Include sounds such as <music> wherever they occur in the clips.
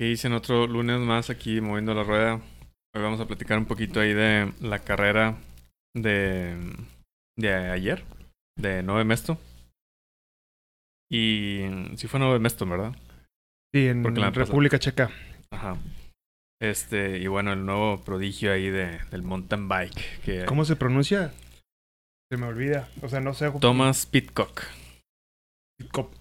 ¿Qué dicen otro lunes más aquí moviendo la rueda? Hoy vamos a platicar un poquito ahí de la carrera de, de ayer, de 9 Mesto. Y sí fue 9 Mesto, ¿verdad? Sí, en la República Checa. Ajá. Este, y bueno, el nuevo prodigio ahí de, del mountain bike. Que ¿Cómo se pronuncia? Se me olvida. O sea, no sé. Thomas Pitcock. Cop-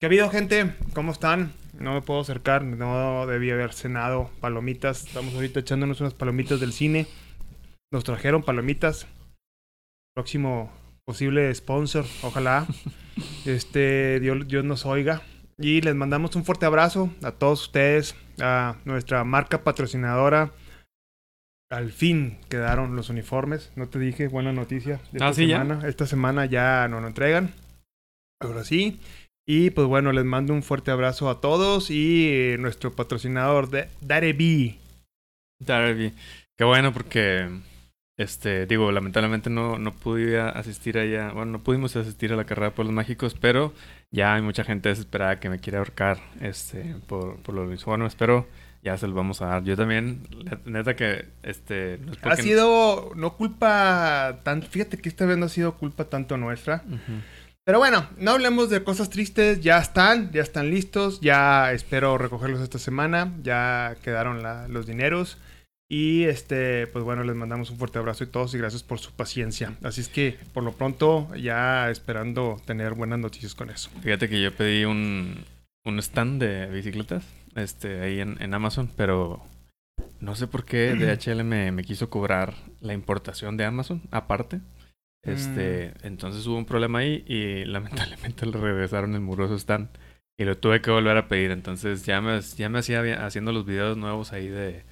¿Qué ha habido, gente? ¿Cómo están? No me puedo acercar, no debí haber cenado palomitas. Estamos ahorita echándonos unas palomitas del cine. Nos trajeron palomitas. Próximo posible sponsor, ojalá. <laughs> Este, Dios, Dios nos oiga. Y les mandamos un fuerte abrazo a todos ustedes, a nuestra marca patrocinadora. Al fin quedaron los uniformes. No te dije, buena noticia. de Esta Ah, ¿sí, ya? semana. Esta semana ya nos lo entregan. Ahora sí. Y pues bueno, les mando un fuerte abrazo a todos y eh, nuestro patrocinador de Darebi. Darby. Qué bueno porque, este, digo, lamentablemente no, no pude asistir allá, bueno, no pudimos asistir a la carrera de Pueblos Mágicos, pero ya hay mucha gente desesperada que me quiere ahorcar, este, por, por los uniformes, pero ya se los vamos a dar. Yo también, neta que, este, no es Ha sido no culpa tan, fíjate que esta vez no ha sido culpa tanto nuestra. Pero bueno, no hablemos de cosas tristes, ya están, ya están listos, ya espero recogerlos esta semana, ya quedaron la- los dineros. Y este, pues bueno, les mandamos un fuerte abrazo y todos y gracias por su paciencia. Así es que por lo pronto ya esperando tener buenas noticias con eso. Fíjate que yo pedí un, un stand de bicicletas, este, ahí en, en Amazon, pero no sé por qué <clears throat> DHL me, me quiso cobrar la importación de Amazon aparte. Este, entonces hubo un problema ahí y <laughs> lamentablemente le regresaron el muroso stand y lo tuve que volver a pedir. Entonces ya me, ya me hacía haciendo los videos nuevos ahí de,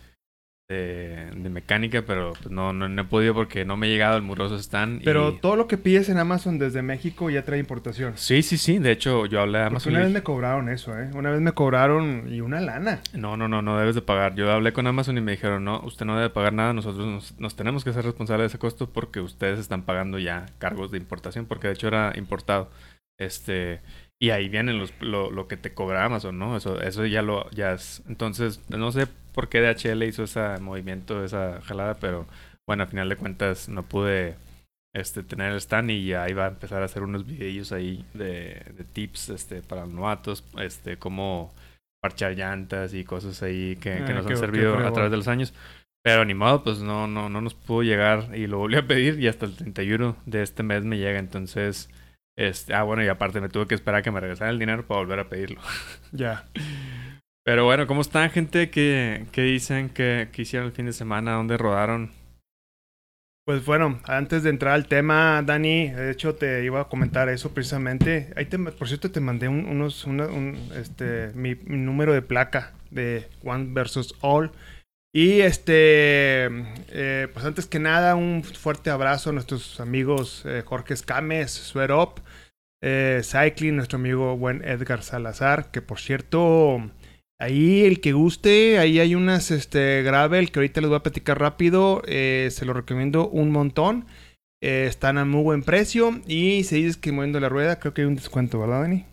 de, de mecánica, pero pues no, no, no he podido porque no me ha llegado el muroso stand. Pero y- todo lo que pides en Amazon desde México ya trae importación. Sí, sí, sí. De hecho, yo hablé a Porque Amazon. una vez me cobraron eso, ¿eh? Una vez me cobraron y una lana. No, no, no, no debes de pagar. Yo hablé con Amazon y me dijeron, no, usted no debe pagar nada, nosotros nos, nos tenemos que hacer responsables de ese costo porque ustedes están pagando ya cargos de importación, porque de hecho era importado. Este, y ahí vienen los, lo, lo que te cobra Amazon, ¿no? Eso, eso ya lo, ya es. Entonces, no sé por qué DHL hizo ese movimiento, esa jalada, pero bueno, a final de cuentas no pude este, tener el stand y ya iba a empezar a hacer unos videillos ahí de, de tips este, para los novatos, este, cómo parchar llantas y cosas ahí que, que Ah, nos qué- han servido a través de los años. Pero ni modo, pues no, no, no nos pudo llegar y lo volví a pedir y hasta el 31 de este mes me llega. Entonces, este, ah, bueno, y aparte me tuve que esperar a que me regresara el dinero para volver a pedirlo. <laughs> Ya. Pero bueno, ¿cómo están, gente? ¿Qué, qué dicen? ¿Qué, ¿Qué hicieron el fin de semana? ¿Dónde rodaron? Pues bueno, antes de entrar al tema, Dani, de hecho te iba a comentar eso precisamente. Ahí te, por cierto, te mandé un- unos, una- un, este, mi, mi número de placa de One versus All. Y este, eh, pues antes que nada, un fuerte abrazo a nuestros amigos eh, Jorge Escames, Sweat eh, Cycling, nuestro amigo buen Edgar Salazar, que por cierto, ahí el que guste, ahí hay unas este, gravel que ahorita les voy a platicar rápido, eh, se lo recomiendo un montón. Eh, están a muy buen precio y si dices que moviendo la rueda, creo que hay un descuento, ¿verdad, Dani?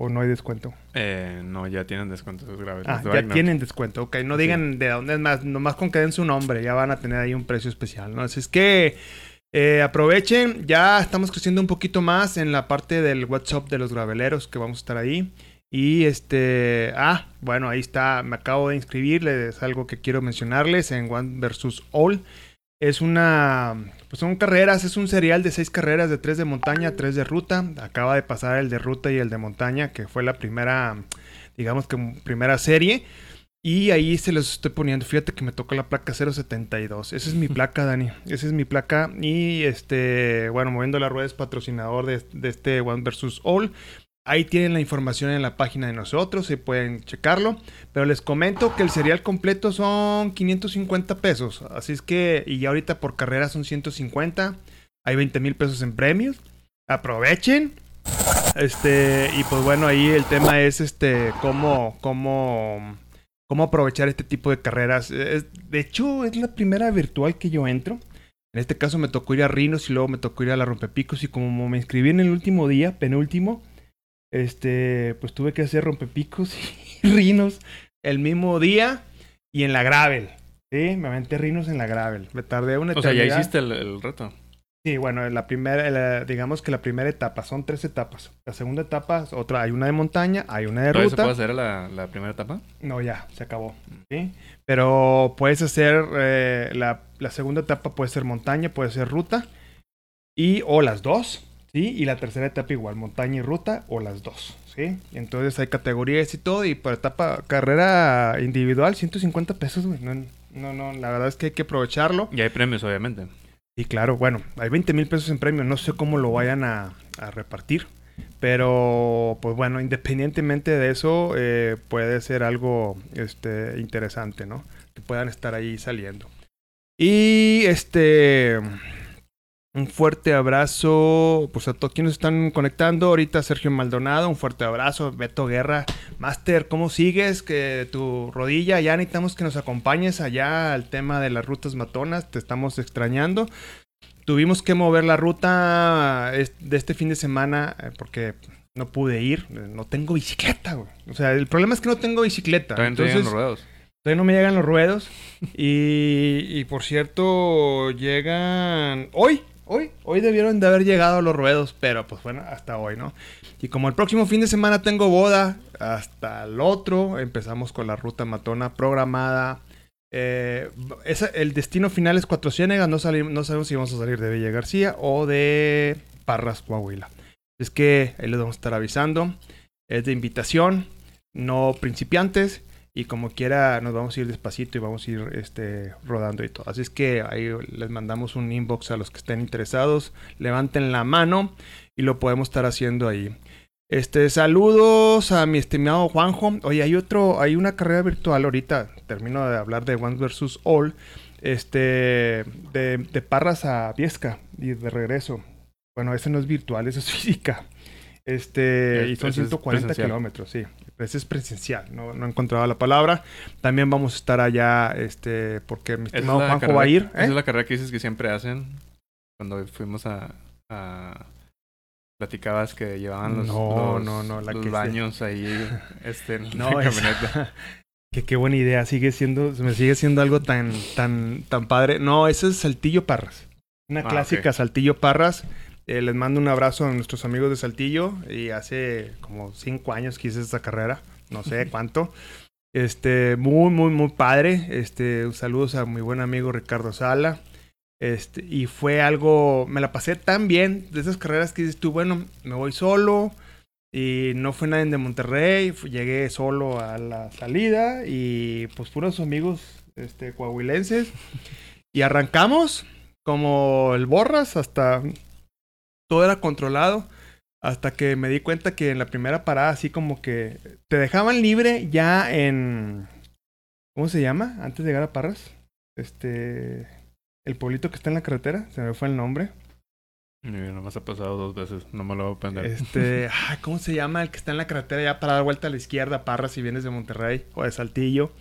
¿O no hay descuento? Eh, no, ya tienen descuentos graves. Ah, ya Wagner. tienen descuento, ok. No Sí. digan de dónde es más, nomás con que den su nombre, ya van a tener ahí un precio especial, ¿no? Así es que eh, aprovechen, ya estamos creciendo un poquito más en la parte del WhatsApp de los graveleros que vamos a estar ahí. Y este, ah, bueno, ahí está, me acabo de inscribir, es algo que quiero mencionarles en One versus All. Es una, pues son carreras, es un serial de seis carreras, de tres de montaña, tres de ruta. Acaba de pasar el de ruta y el de montaña, que fue la primera, digamos que primera serie. Y ahí se los estoy poniendo. Fíjate que me tocó la placa 072. Esa es mi <laughs> placa, Dani. Esa es mi placa. Y este, bueno, moviendo la rueda es patrocinador de, de este One versus All. Ahí tienen la información en la página de nosotros, se pueden checarlo. Pero les comento que el serial completo son 550 pesos. Así es que, y ya ahorita por carrera son 150. Hay 20 mil pesos en premios. Aprovechen. Este, y pues bueno, ahí el tema es este, cómo, cómo, cómo aprovechar este tipo de carreras. Es- de hecho, es la primera virtual que yo entro. En este caso me tocó ir a Rinos y luego me tocó ir a la Rompepicos. Y como me inscribí en el último día, penúltimo, este, pues tuve que hacer rompepicos <laughs> y rinos el mismo día y en la gravel. Sí, me aventé rinos en la gravel. Me tardé una O sea, ya hiciste el, el reto. Sí, bueno, la primera, la- digamos que la primera etapa, son tres etapas. La segunda etapa, es otra, hay una de montaña, hay una de ¿Todavía se ruta. puede hacer la, la primera etapa? No, ya, se acabó. ¿sí? Pero puedes hacer eh, la, la segunda etapa, puede ser montaña, puede ser ruta, y o las dos, ¿sí? Y la tercera etapa igual, montaña y ruta, o las dos, ¿sí? Entonces hay categorías y todo, y por etapa, carrera individual, 150 pesos, güey. No, no, no, la verdad es que hay que aprovecharlo. Y hay premios, obviamente. Y claro, bueno, hay 20 mil pesos en premio, no sé cómo lo vayan a, a repartir. Pero, pues bueno, independientemente de eso, eh, puede ser algo este, interesante, ¿no? Que puedan estar ahí saliendo. Y este. Un fuerte abrazo, pues a todos quienes están conectando. Ahorita Sergio Maldonado, un fuerte abrazo. Beto Guerra, Master, ¿cómo sigues? Que tu rodilla, ya necesitamos que nos acompañes allá al tema de las rutas matonas. Te estamos extrañando. Tuvimos que mover la ruta de este fin de semana eh, porque no pude ir. No tengo bicicleta, güey. O sea, el problema es que no tengo bicicleta. Te Entonces, los ruedos. Todavía no me llegan los ruedos. <laughs> Y, y por cierto, llegan hoy. Hoy, hoy debieron de haber llegado los ruedos, pero pues bueno, hasta hoy, ¿no? Y como el próximo fin de semana tengo boda, hasta el otro, empezamos con la ruta matona programada. Eh, el destino final es Cuatro Ciénegas, no, no sabemos si vamos a salir de Villa García o de Parras, Coahuila. Es que ahí les vamos a estar avisando. Es de invitación, no principiantes. Y como quiera, nos vamos a ir despacito y vamos a ir este, rodando y todo. Así es que ahí les mandamos un inbox a los que estén interesados. Levanten la mano y lo podemos estar haciendo ahí. Este, saludos a mi estimado Juanjo. Oye, hay otro, hay una carrera virtual ahorita. Termino de hablar de One vs All. Este, de, de Parras a Viesca y de regreso. Bueno, ese no es virtual, eso es <laughs> física. Este, y son ese es 140 presencial. kilómetros, sí. Ese es presencial, no, no he encontrado la palabra. También vamos a estar allá, este, porque mi es estimado Juanjo va a ir. Esa ¿eh? es la carrera que dices que siempre hacen. Cuando fuimos a... a- Platicabas que llevaban los, No, los- no, no, la los que- baños ahí este, en <laughs> No, la camioneta. <laughs> Que qué buena idea, sigue siendo, me sigue siendo algo tan, tan, tan padre. No, ese es Saltillo Parras. Una Ah, clásica. Saltillo Parras. Eh, les mando un abrazo a nuestros amigos de Saltillo. Y hace como cinco años que hice esta carrera. No sé cuánto. Este, muy, muy, muy padre. Este, saludos a mi buen amigo Ricardo Sala. Este, y fue algo, me la pasé tan bien de esas carreras que dices tú, bueno, me voy solo, y no fue nadie de Monterrey, llegué solo a la salida y pues puros amigos este, coahuilenses. Y arrancamos como el borras hasta todo era controlado. Hasta que me di cuenta que en la primera parada así como que te dejaban libre ya en... ¿Cómo se llama? Antes de llegar a Parras. Este... El pueblito que está en la carretera. Se me fue el nombre. Nomás ha pasado dos veces. No me lo voy a aprender. Este, <laughs> ay, ¿cómo se llama el que está en la carretera ya para dar vuelta a la izquierda, Parras, si vienes de Monterrey o de Saltillo?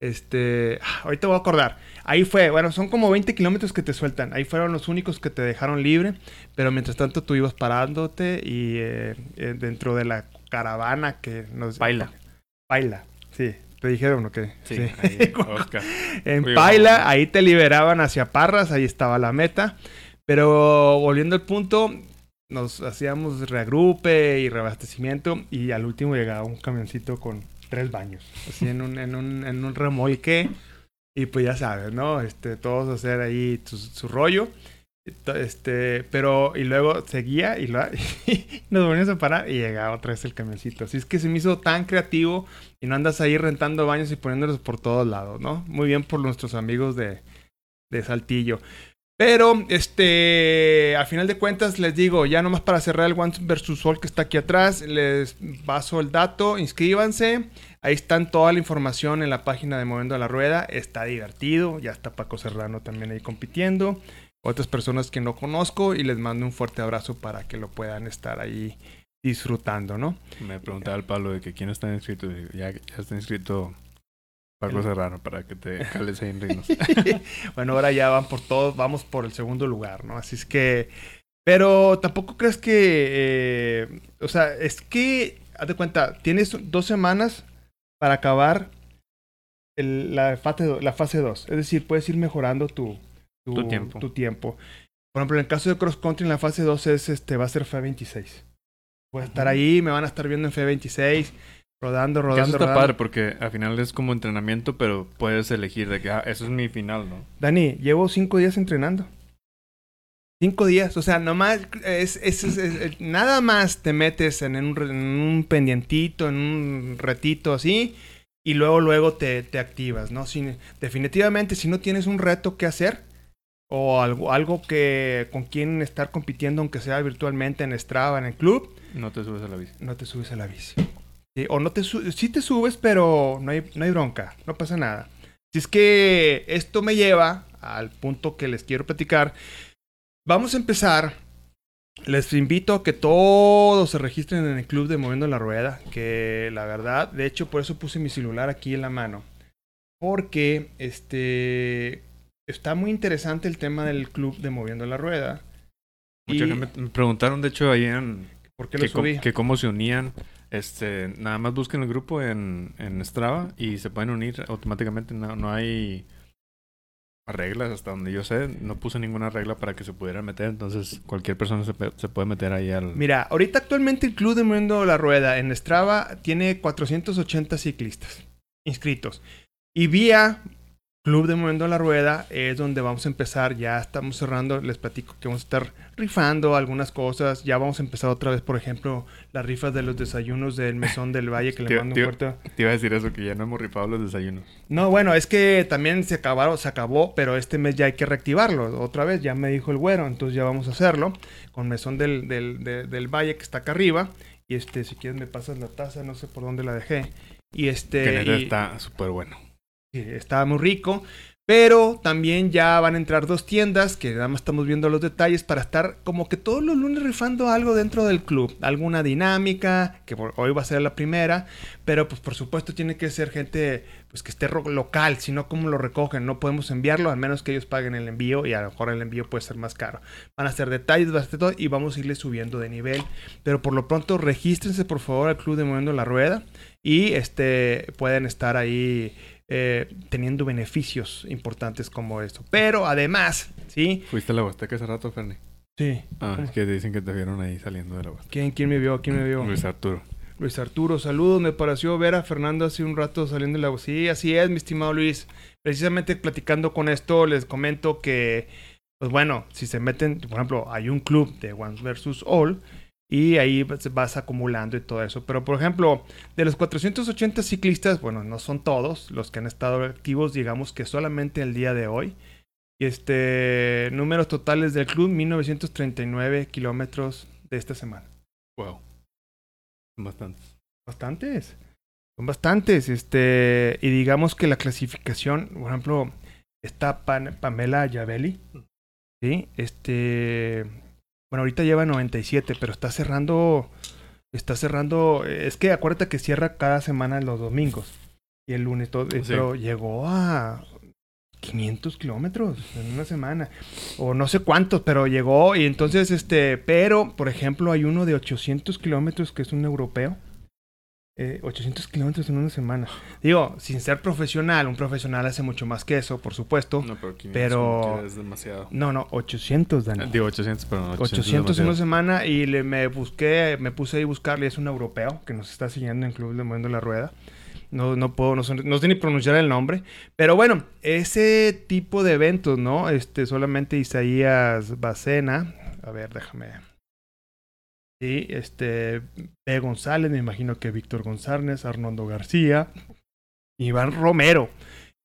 Este, ah, ahorita voy a acordar. Ahí fue, bueno, son como 20 kilómetros que te sueltan. Ahí fueron los únicos que te dejaron libre, pero mientras tanto tú ibas parándote y eh, eh, dentro de la caravana que nos... Baila. Baila, sí. ¿Te dijeron o qué? Sí, ahí, <laughs> Oscar. En Paila, ahí te liberaban hacia Parras, ahí estaba la meta. Pero volviendo al punto, nos hacíamos reagrupe y reabastecimiento y al último llegaba un camioncito con tres baños, así en un, en un, en un remolque. Y pues ya sabes, ¿no? Este, todos hacer ahí su, su rollo. Este, pero, y luego seguía y, lo- <laughs> y nos volvíamos a parar y llegaba otra vez el camioncito. Así es que se me hizo tan creativo y no andas ahí rentando baños y poniéndolos por todos lados, ¿no? Muy bien por nuestros amigos de, de Saltillo. Pero, este, a final de cuentas, les digo, ya nomás para cerrar el One versus Sol que está aquí atrás, les paso el dato, inscríbanse. Ahí están toda la información en la página de Moviendo la Rueda. Está divertido, ya está Paco Serrano también ahí compitiendo. Otras personas que no conozco y les mando un fuerte abrazo para que lo puedan estar ahí disfrutando, ¿no? Me preguntaba el Pablo de que quién está inscrito. Ya está inscrito Paco Serrano para que te <laughs> cales ahí en Rinos. <laughs> bueno, ahora ya van por todos, vamos por el segundo lugar, ¿no? Así es que Pero tampoco crees que, eh, o sea, es que, haz de cuenta, tienes dos semanas para acabar el- la, fase, do- la fase 2. Es decir, puedes ir mejorando tu, Tu tiempo. tu tiempo. Por ejemplo, en el caso de cross country, en la fase 2 es, este, va a ser FE26. Voy a estar ahí, me van a estar viendo en FE26, rodando, rodando, eso está rodando. padre porque al final es como entrenamiento, pero puedes elegir de que ah, eso es mi final, ¿no? Dani, llevo cinco días entrenando. Cinco días, o sea, nomás, es, es- es- es- nada más te metes en un, en un pendientito, en un retito así, y luego, luego te, te activas, ¿no? Si- definitivamente, si no tienes un reto que hacer, o algo, algo que con quien estar compitiendo, aunque sea virtualmente en Strava, en el club, No te subes a la bici. no te subes a la bici. Sí, o no te sí te subes, pero no hay, no hay bronca, no pasa nada. Si es que esto me lleva al punto que les quiero platicar. Vamos a empezar. Les invito a que todos se registren en el club de Moviendo la Rueda. Que la verdad, de hecho, por eso puse mi celular aquí en la mano. Porque este está muy interesante el tema del club de Moviendo la Rueda. Mucha Y- me preguntaron, de hecho, ahí en ¿Por qué lo que, com- subí? que cómo se unían. Este, nada más busquen el grupo en, en Strava y se pueden unir automáticamente. No, no hay reglas hasta donde yo sé. No puse ninguna regla para que se pudieran meter. Entonces, cualquier persona se, se puede meter ahí al. Mira, ahorita actualmente el Club de Moviendo la Rueda en Strava tiene 480 ciclistas inscritos. Y vía Club de Moviendo la Rueda es donde vamos a empezar. Ya estamos cerrando. Les platico que vamos a estar rifando algunas cosas. Ya vamos a empezar otra vez, por ejemplo, las rifas de los desayunos del Mesón del Valle que <laughs> le mando un fuerte. Te iba a decir eso, que ya no hemos rifado los desayunos. No, bueno, es que también se acabaron, se acabó, pero este mes ya hay que reactivarlo otra vez, ya me dijo el güero, entonces ya vamos a hacerlo con Mesón del, del, de- del Valle que está acá arriba. Y este, si quieres me pasas la taza, no sé por dónde la dejé. Y Que este, y- está súper bueno. Está muy rico. Pero también ya van a entrar dos tiendas que nada más estamos viendo los detalles para estar como que todos los lunes rifando algo dentro del club. Alguna dinámica, que hoy va a ser la primera. Pero pues por supuesto tiene que ser gente pues que esté local, si no cómo lo recogen. No podemos enviarlo a menos que ellos paguen el envío y a lo mejor el envío puede ser más caro. Van a ser detalles, ser todo y vamos a irle subiendo de nivel. Pero por lo pronto regístrense por favor al club de Moviendo la Rueda y este pueden estar ahí eh, teniendo beneficios importantes como esto. Pero además, ¿sí? ¿Fuiste a la Huasteca hace rato, Ferni? Sí. Ah, ¿Cómo? es que dicen que te vieron ahí saliendo de la Huasteca. ¿Quién, quién me vio? ¿Quién me vio? Luis Arturo. Luis Arturo, saludos. Me pareció ver a Fernando hace un rato saliendo de la... Sí, así es, mi estimado Luis. Precisamente platicando con esto, les comento que, pues bueno, si se meten, por ejemplo, hay un club de One versus All y ahí vas, acumulando y todo eso. Pero, por ejemplo, de los 480 ciclistas, bueno, no son todos los que han estado activos, digamos que solamente el día de hoy. Y este, números totales del club, 1939 kilómetros de esta semana. Wow. Son bastantes. Bastantes. Son bastantes. Este, y digamos que la clasificación, por ejemplo, está Pan- Pamela Yavelli. Sí, este. Bueno, ahorita lleva 97, pero está cerrando. Está cerrando. Es que acuérdate que cierra cada semana los domingos. Y el lunes todo. Sí. Pero llegó a 500 kilómetros en una semana. O no sé cuántos, pero llegó. Y entonces, este. Pero, por ejemplo, hay uno de 800 kilómetros que es un europeo. Eh, 800 kilómetros en una semana. Digo, sin ser profesional, un profesional hace mucho más que eso, por supuesto. No, pero 500 Pero- es demasiado. No, no, 800, Dani. Eh, Digo 800, pero no. 800 en una semana y le, me busqué, me puse ahí a buscarle, es un europeo que nos está siguiendo en Club de Moviendo la Rueda. No, no puedo, no, sé- no sé ni pronunciar el nombre. Pero bueno, ese tipo de eventos, ¿no? Este, solamente Isaías Bacena. A ver, déjame. Sí, este, P. González, me imagino que Víctor González, Arnoldo García, Iván Romero.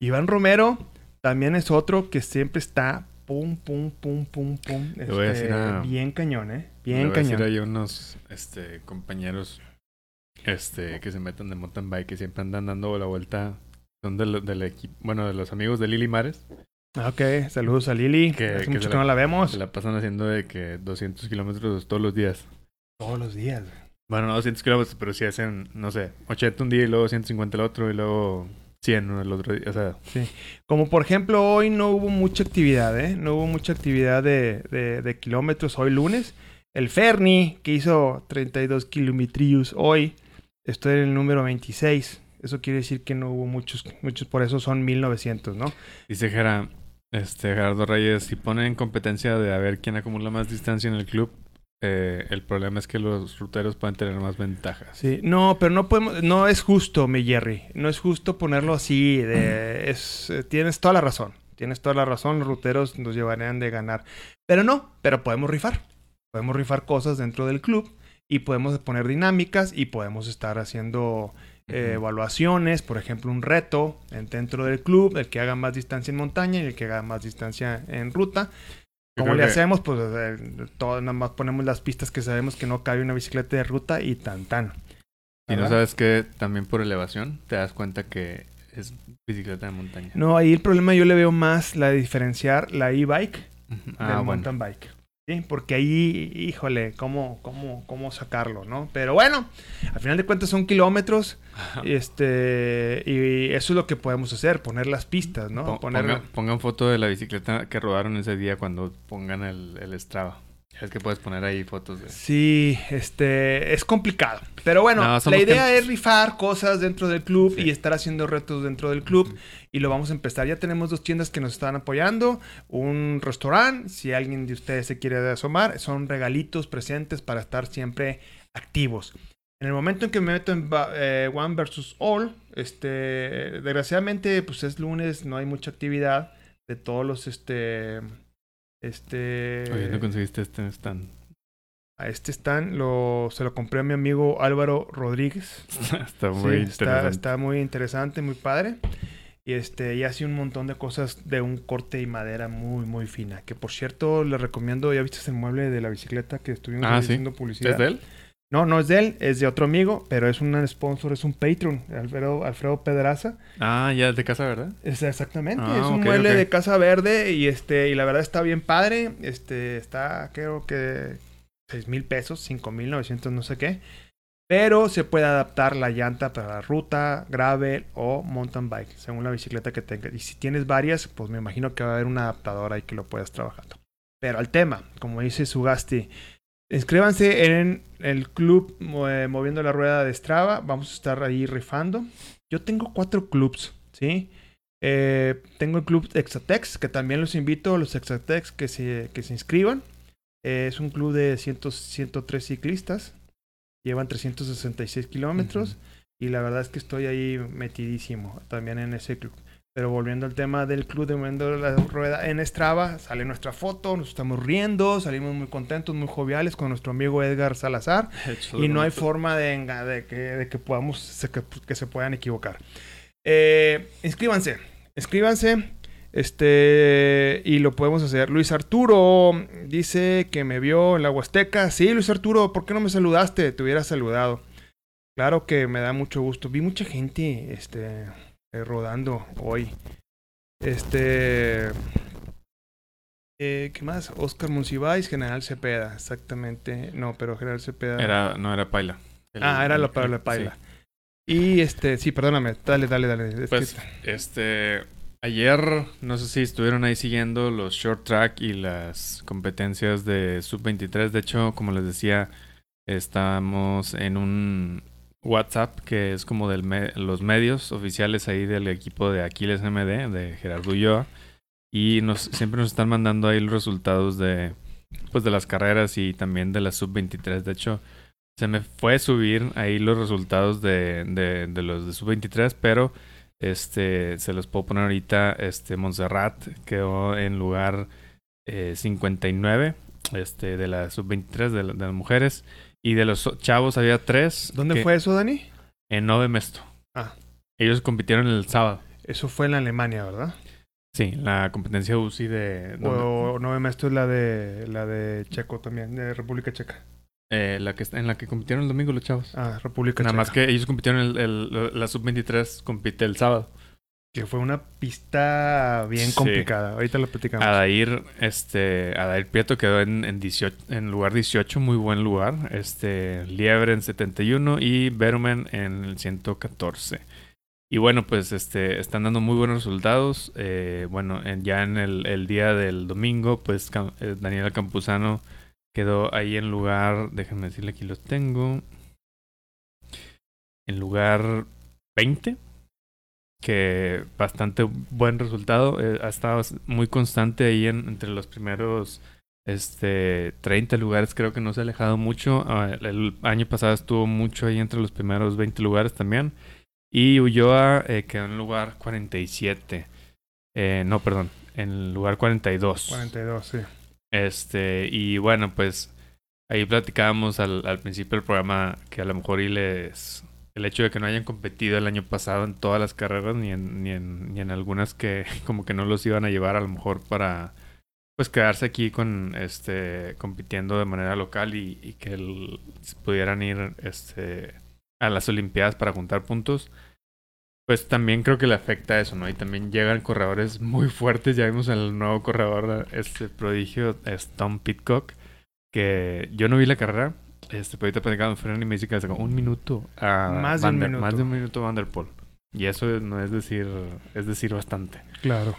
Iván Romero también es otro que siempre está pum, pum, pum, pum, pum. Le voy a decir este, a- Bien cañón, ¿eh? Bien voy a decir cañón. hay unos este, compañeros este, que se meten de mountain bike que siempre andan dando la vuelta. Son del, del equipo, bueno, de los amigos de Lili Mares. Ah, Ok, saludos a Lili. Que- Hace que mucho que no la vemos. Se la pasan haciendo de que 200 kilómetros todos los días. Todos los días. Bueno, no 200 kilómetros, pero sí hacen, no sé, 80 un día y luego 150 el otro y luego 100 el otro día. O sea, sí. Como por ejemplo, hoy no hubo mucha actividad, ¿eh? No hubo mucha actividad de, de, de kilómetros hoy lunes. El Ferni, que hizo 32 kilometrios hoy, estoy en el número 26. Eso quiere decir que no hubo muchos, muchos, por eso son 1900, ¿no? Dice Gera, este, Gerardo Reyes, si pone en competencia de a ver quién acumula más distancia en el club, eh, el problema es que los ruteros pueden tener más ventajas. Sí, no, pero no podemos, no es justo, mi Jerry. No es justo ponerlo así. De, es, eh, tienes toda la razón. Tienes toda la razón. Los ruteros nos llevarían de ganar. Pero no, pero podemos rifar. Podemos rifar cosas dentro del club y podemos poner dinámicas y podemos estar haciendo eh, evaluaciones, por ejemplo, un reto dentro del club, el que haga más distancia en montaña y el que haga más distancia en ruta. ¿Cómo le hacemos? Pues eh, todo, nada más ponemos las pistas que sabemos que no cabe una bicicleta de ruta y tan tan. Y no sabes que también por elevación te das cuenta que es bicicleta de montaña. No, ahí el problema yo le veo más la de diferenciar la e-bike del Ah, mountain bike. ¿Sí? Porque ahí, híjole, ¿cómo, cómo, cómo sacarlo, ¿no? Pero bueno, al final de cuentas son kilómetros. este Y eso es lo que podemos hacer, poner las pistas, ¿no? Po- poner... pongan, pongan foto de la bicicleta que rodaron ese día cuando pongan el, el Strava. Es que puedes poner ahí fotos de... Sí, este, es complicado. Pero bueno, No, la idea es rifar cosas dentro del club Sí. y estar haciendo retos dentro del club. Y lo vamos a empezar. Ya tenemos dos tiendas que nos están apoyando. Un restaurante, si alguien de ustedes se quiere asomar, son regalitos presentes para estar siempre activos. En el momento en que me meto en eh, One versus All, este, desgraciadamente, pues es lunes, no hay mucha actividad de todos los, este, este... Oye, no conseguiste este stand. A este stand lo, se lo compré a mi amigo Álvaro Rodríguez. <laughs> está Sí, muy interesante. está muy interesante, muy padre. Y este, y hace un montón de cosas de un corte y madera muy, muy fina. Que por cierto, le recomiendo, ya viste el mueble de la bicicleta que estuvimos Ah, sí. haciendo publicidad. ¿Es de él? No, no es de él, es de otro amigo, pero es un sponsor, es un patron, Alfredo, Alfredo Pedraza. Ah, ya es de casa, ¿verdad? Es exactamente, Ah, es un mueble de casa verde y este, y la verdad está bien padre. Este, está creo que seis mil pesos, cinco mil novecientos, no sé qué. Pero se puede adaptar la llanta para la ruta, gravel o mountain bike, según la bicicleta que tengas. Y si tienes varias, pues me imagino que va a haber un adaptador ahí que lo puedas trabajando. Pero al tema, como dice Sugasti, inscríbanse en el club eh, Moviendo la Rueda de Strava. Vamos a estar ahí rifando. Yo tengo cuatro clubs, ¿sí? Eh, tengo el club Exatex, que también los invito a los Exatex que se, que se inscriban. Eh, es un club de 100 103 ciclistas. Llevan 366 kilómetros. Y la verdad es que estoy ahí metidísimo también en ese club. Pero volviendo al tema del club de Moviendo la Rueda en Strava, sale nuestra foto, nos estamos riendo, salimos muy contentos, muy joviales con nuestro amigo Edgar Salazar. Y no hay forma de, que, de que podamos que se puedan equivocar. Eh, inscríbanse, inscríbanse. Este, y lo podemos hacer. Luis Arturo dice que me vio en la Huasteca. Sí, Luis Arturo, ¿por qué no me saludaste? Te hubiera saludado. Claro que me da mucho gusto. Vi mucha gente este, eh, rodando hoy. Este. Eh, ¿Qué más? Oscar Monsiváis, General Cepeda, exactamente. No, pero General Cepeda. Era, no, era Paila. El- Ah, era el- la para la paila. Y este, sí, perdóname, dale, dale, dale. Es Pues, que- este, ayer, no sé si estuvieron ahí siguiendo los short track y las competencias de sub-23. De hecho, como les decía, estamos en un WhatsApp que es como de los medios oficiales ahí del equipo de Aquiles MD, de Gerardo Ulloa. Y nos, siempre nos están mandando ahí los resultados de, pues, de las carreras y también de la sub-23. De hecho, se me fue a subir ahí los resultados de, de, los de sub-23, pero este se los puedo poner ahorita. Este Montserrat quedó en lugar eh, 59 este, de la sub-23 de, de las mujeres. Y de los chavos había tres. ¿Dónde que- fue eso, Dani? En Nove Mesto. Ah. Ellos compitieron el sábado. Eso fue en Alemania, ¿verdad? Sí, la competencia UCI de... donde- O no, esto es la de la de Checo también, de República Checa. eh, la que, en la que compitieron el domingo los chavos. Ah, República Nada Checa. más que ellos compitieron el, el- la sub-23 compite el sábado. Que fue una pista bien Sí. complicada. Ahorita lo platicamos. Adair, este, Adair Prieto quedó en, en, 18 en lugar 18, muy buen lugar. Este, Liebre en 71 y Berumen en el 114. Y bueno, pues este, están dando muy buenos resultados. Eh, bueno, ya en el, día del domingo, pues eh, Daniela Campuzano quedó ahí en lugar, déjenme decirle, aquí los tengo. En lugar 20, que bastante buen resultado. Eh, ha estado muy constante ahí entre los primeros este, 30 lugares. Creo que no se ha alejado mucho. Ah, el año pasado estuvo mucho ahí entre los primeros 20 lugares también. Y Ulloa eh, quedó en lugar 47. Eh, no, perdón, en lugar 42. 42, sí. Este, y bueno, pues ahí platicábamos al, al principio del programa que a lo mejor y les el hecho de que no hayan competido el año pasado en todas las carreras ni en, ni en, ni en algunas que <laughs> como que no los iban a llevar a lo mejor para pues quedarse aquí con este compitiendo de manera local y, que el, pudieran ir este a las olimpiadas para juntar puntos pues también creo que le afecta eso, ¿no? Y también llegan corredores muy fuertes. Ya vimos al nuevo corredor, este prodigio, es Tom Pitcock, que yo no vi la carrera, este, pero ahorita platicaba con y me dice que sacó un minuto a más de un minuto. Más de un minuto Van der Poel. Y eso no es decir, es decir bastante. Claro.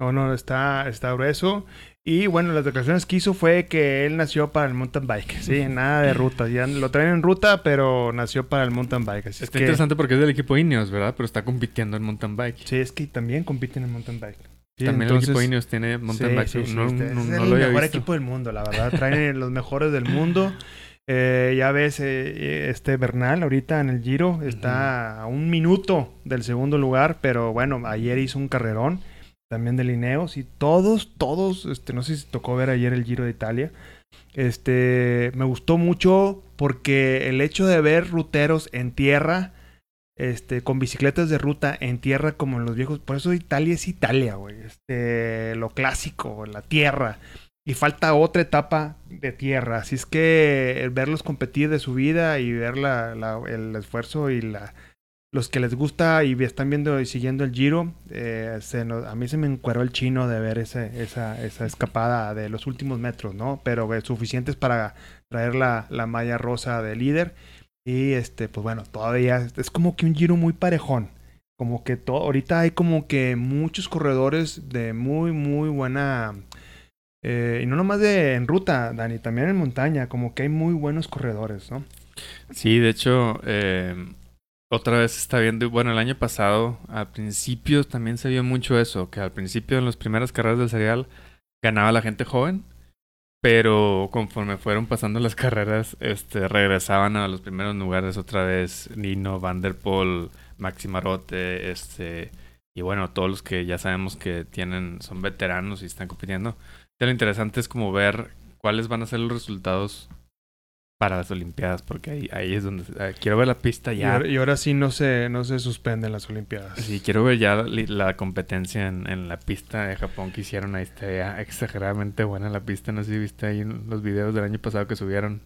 No, no, está, está grueso. Y bueno, las declaraciones que hizo fue que él nació para el mountain bike, sí, nada de ruta. Ya lo traen en ruta, pero nació para el mountain bike. está interesante porque es del equipo Ineos, ¿verdad? Pero está compitiendo en mountain bike. Sí, es que también compiten en mountain bike. también el equipo Ineos tiene mountain bike. Sí, no, este, es el mejor equipo del mundo, la verdad. Traen los mejores del mundo. <laughs> Eh, ya ves, eh, este Bernal ahorita en el Giro está a un minuto del segundo lugar, pero bueno, ayer hizo un carrerón también de Lineos y todos, todos, este, no sé si tocó ver ayer el Giro de Italia. Este, me gustó mucho porque el hecho de ver ruteros en tierra, este, con bicicletas de ruta en tierra como en los viejos, por eso Italia es Italia, güey, este, lo clásico, la tierra y falta otra etapa de tierra. Así es que verlos competir de su vida y ver la, el esfuerzo y la, los que les gusta y están viendo y siguiendo el Giro, eh, a mí se me encueró el chino de ver ese, esa, esa escapada de los últimos metros, ¿no? Pero eh, suficientes para traer la, la malla rosa de líder. Y este, pues bueno, todavía es como que un Giro muy parejón. Como que todo, ahorita hay como que muchos corredores de muy, muy buena eh, y no nomás de en ruta, Dani, también en montaña, como que hay muy buenos corredores, ¿no? Sí, de hecho, eh, otra vez está viendo, bueno, el año pasado, al principio también se vio mucho eso, que al principio en las primeras carreras del serial ganaba la gente joven, pero conforme fueron pasando las <laughs> carreras, este, regresaban a los primeros lugares otra vez Nino, Vanderpool, Maxi Marote, este, y bueno, todos los que ya sabemos que tienen, son veteranos y están compitiendo lo interesante es como ver cuáles van a ser los resultados para las Olimpiadas, porque ahí, ahí es donde quiero ver la pista ya. Y ahora, sí no se, no se suspenden las Olimpiadas. Sí, quiero ver ya la, competencia en, en, la pista de Japón que hicieron ahí. Está exageradamente buena la pista. No sé si viste ahí los videos del año pasado que subieron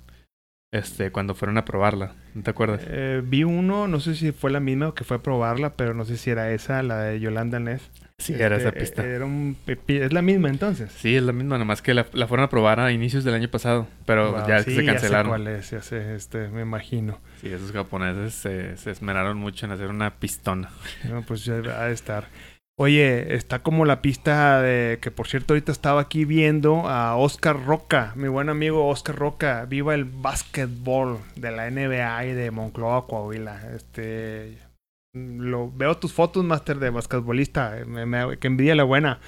este, cuando fueron a probarla. ¿No te acuerdas? Eh, vi uno, no sé si fue la misma o que fue a probarla, pero no sé si era esa, la de Yolanda Ness. Sí, era esa este, pista. Era un, es la misma entonces. Sí, es la misma, nomás que la, fueron a probar a inicios del año pasado, pero ya se cancelaron. Ya sé cuál es, ya sé, este, me imagino. Sí, esos japoneses se, esmeraron mucho en hacer una pistona. <laughs> No, pues ya va a estar. Oye, está como la pista de que por cierto ahorita estaba aquí viendo a Oscar Roca, mi buen amigo Oscar Roca, viva el básquetbol de la NBA y de Moncloa, Coahuila. Este, lo veo tus fotos, Master, de basquetbolista. que envidia la buena.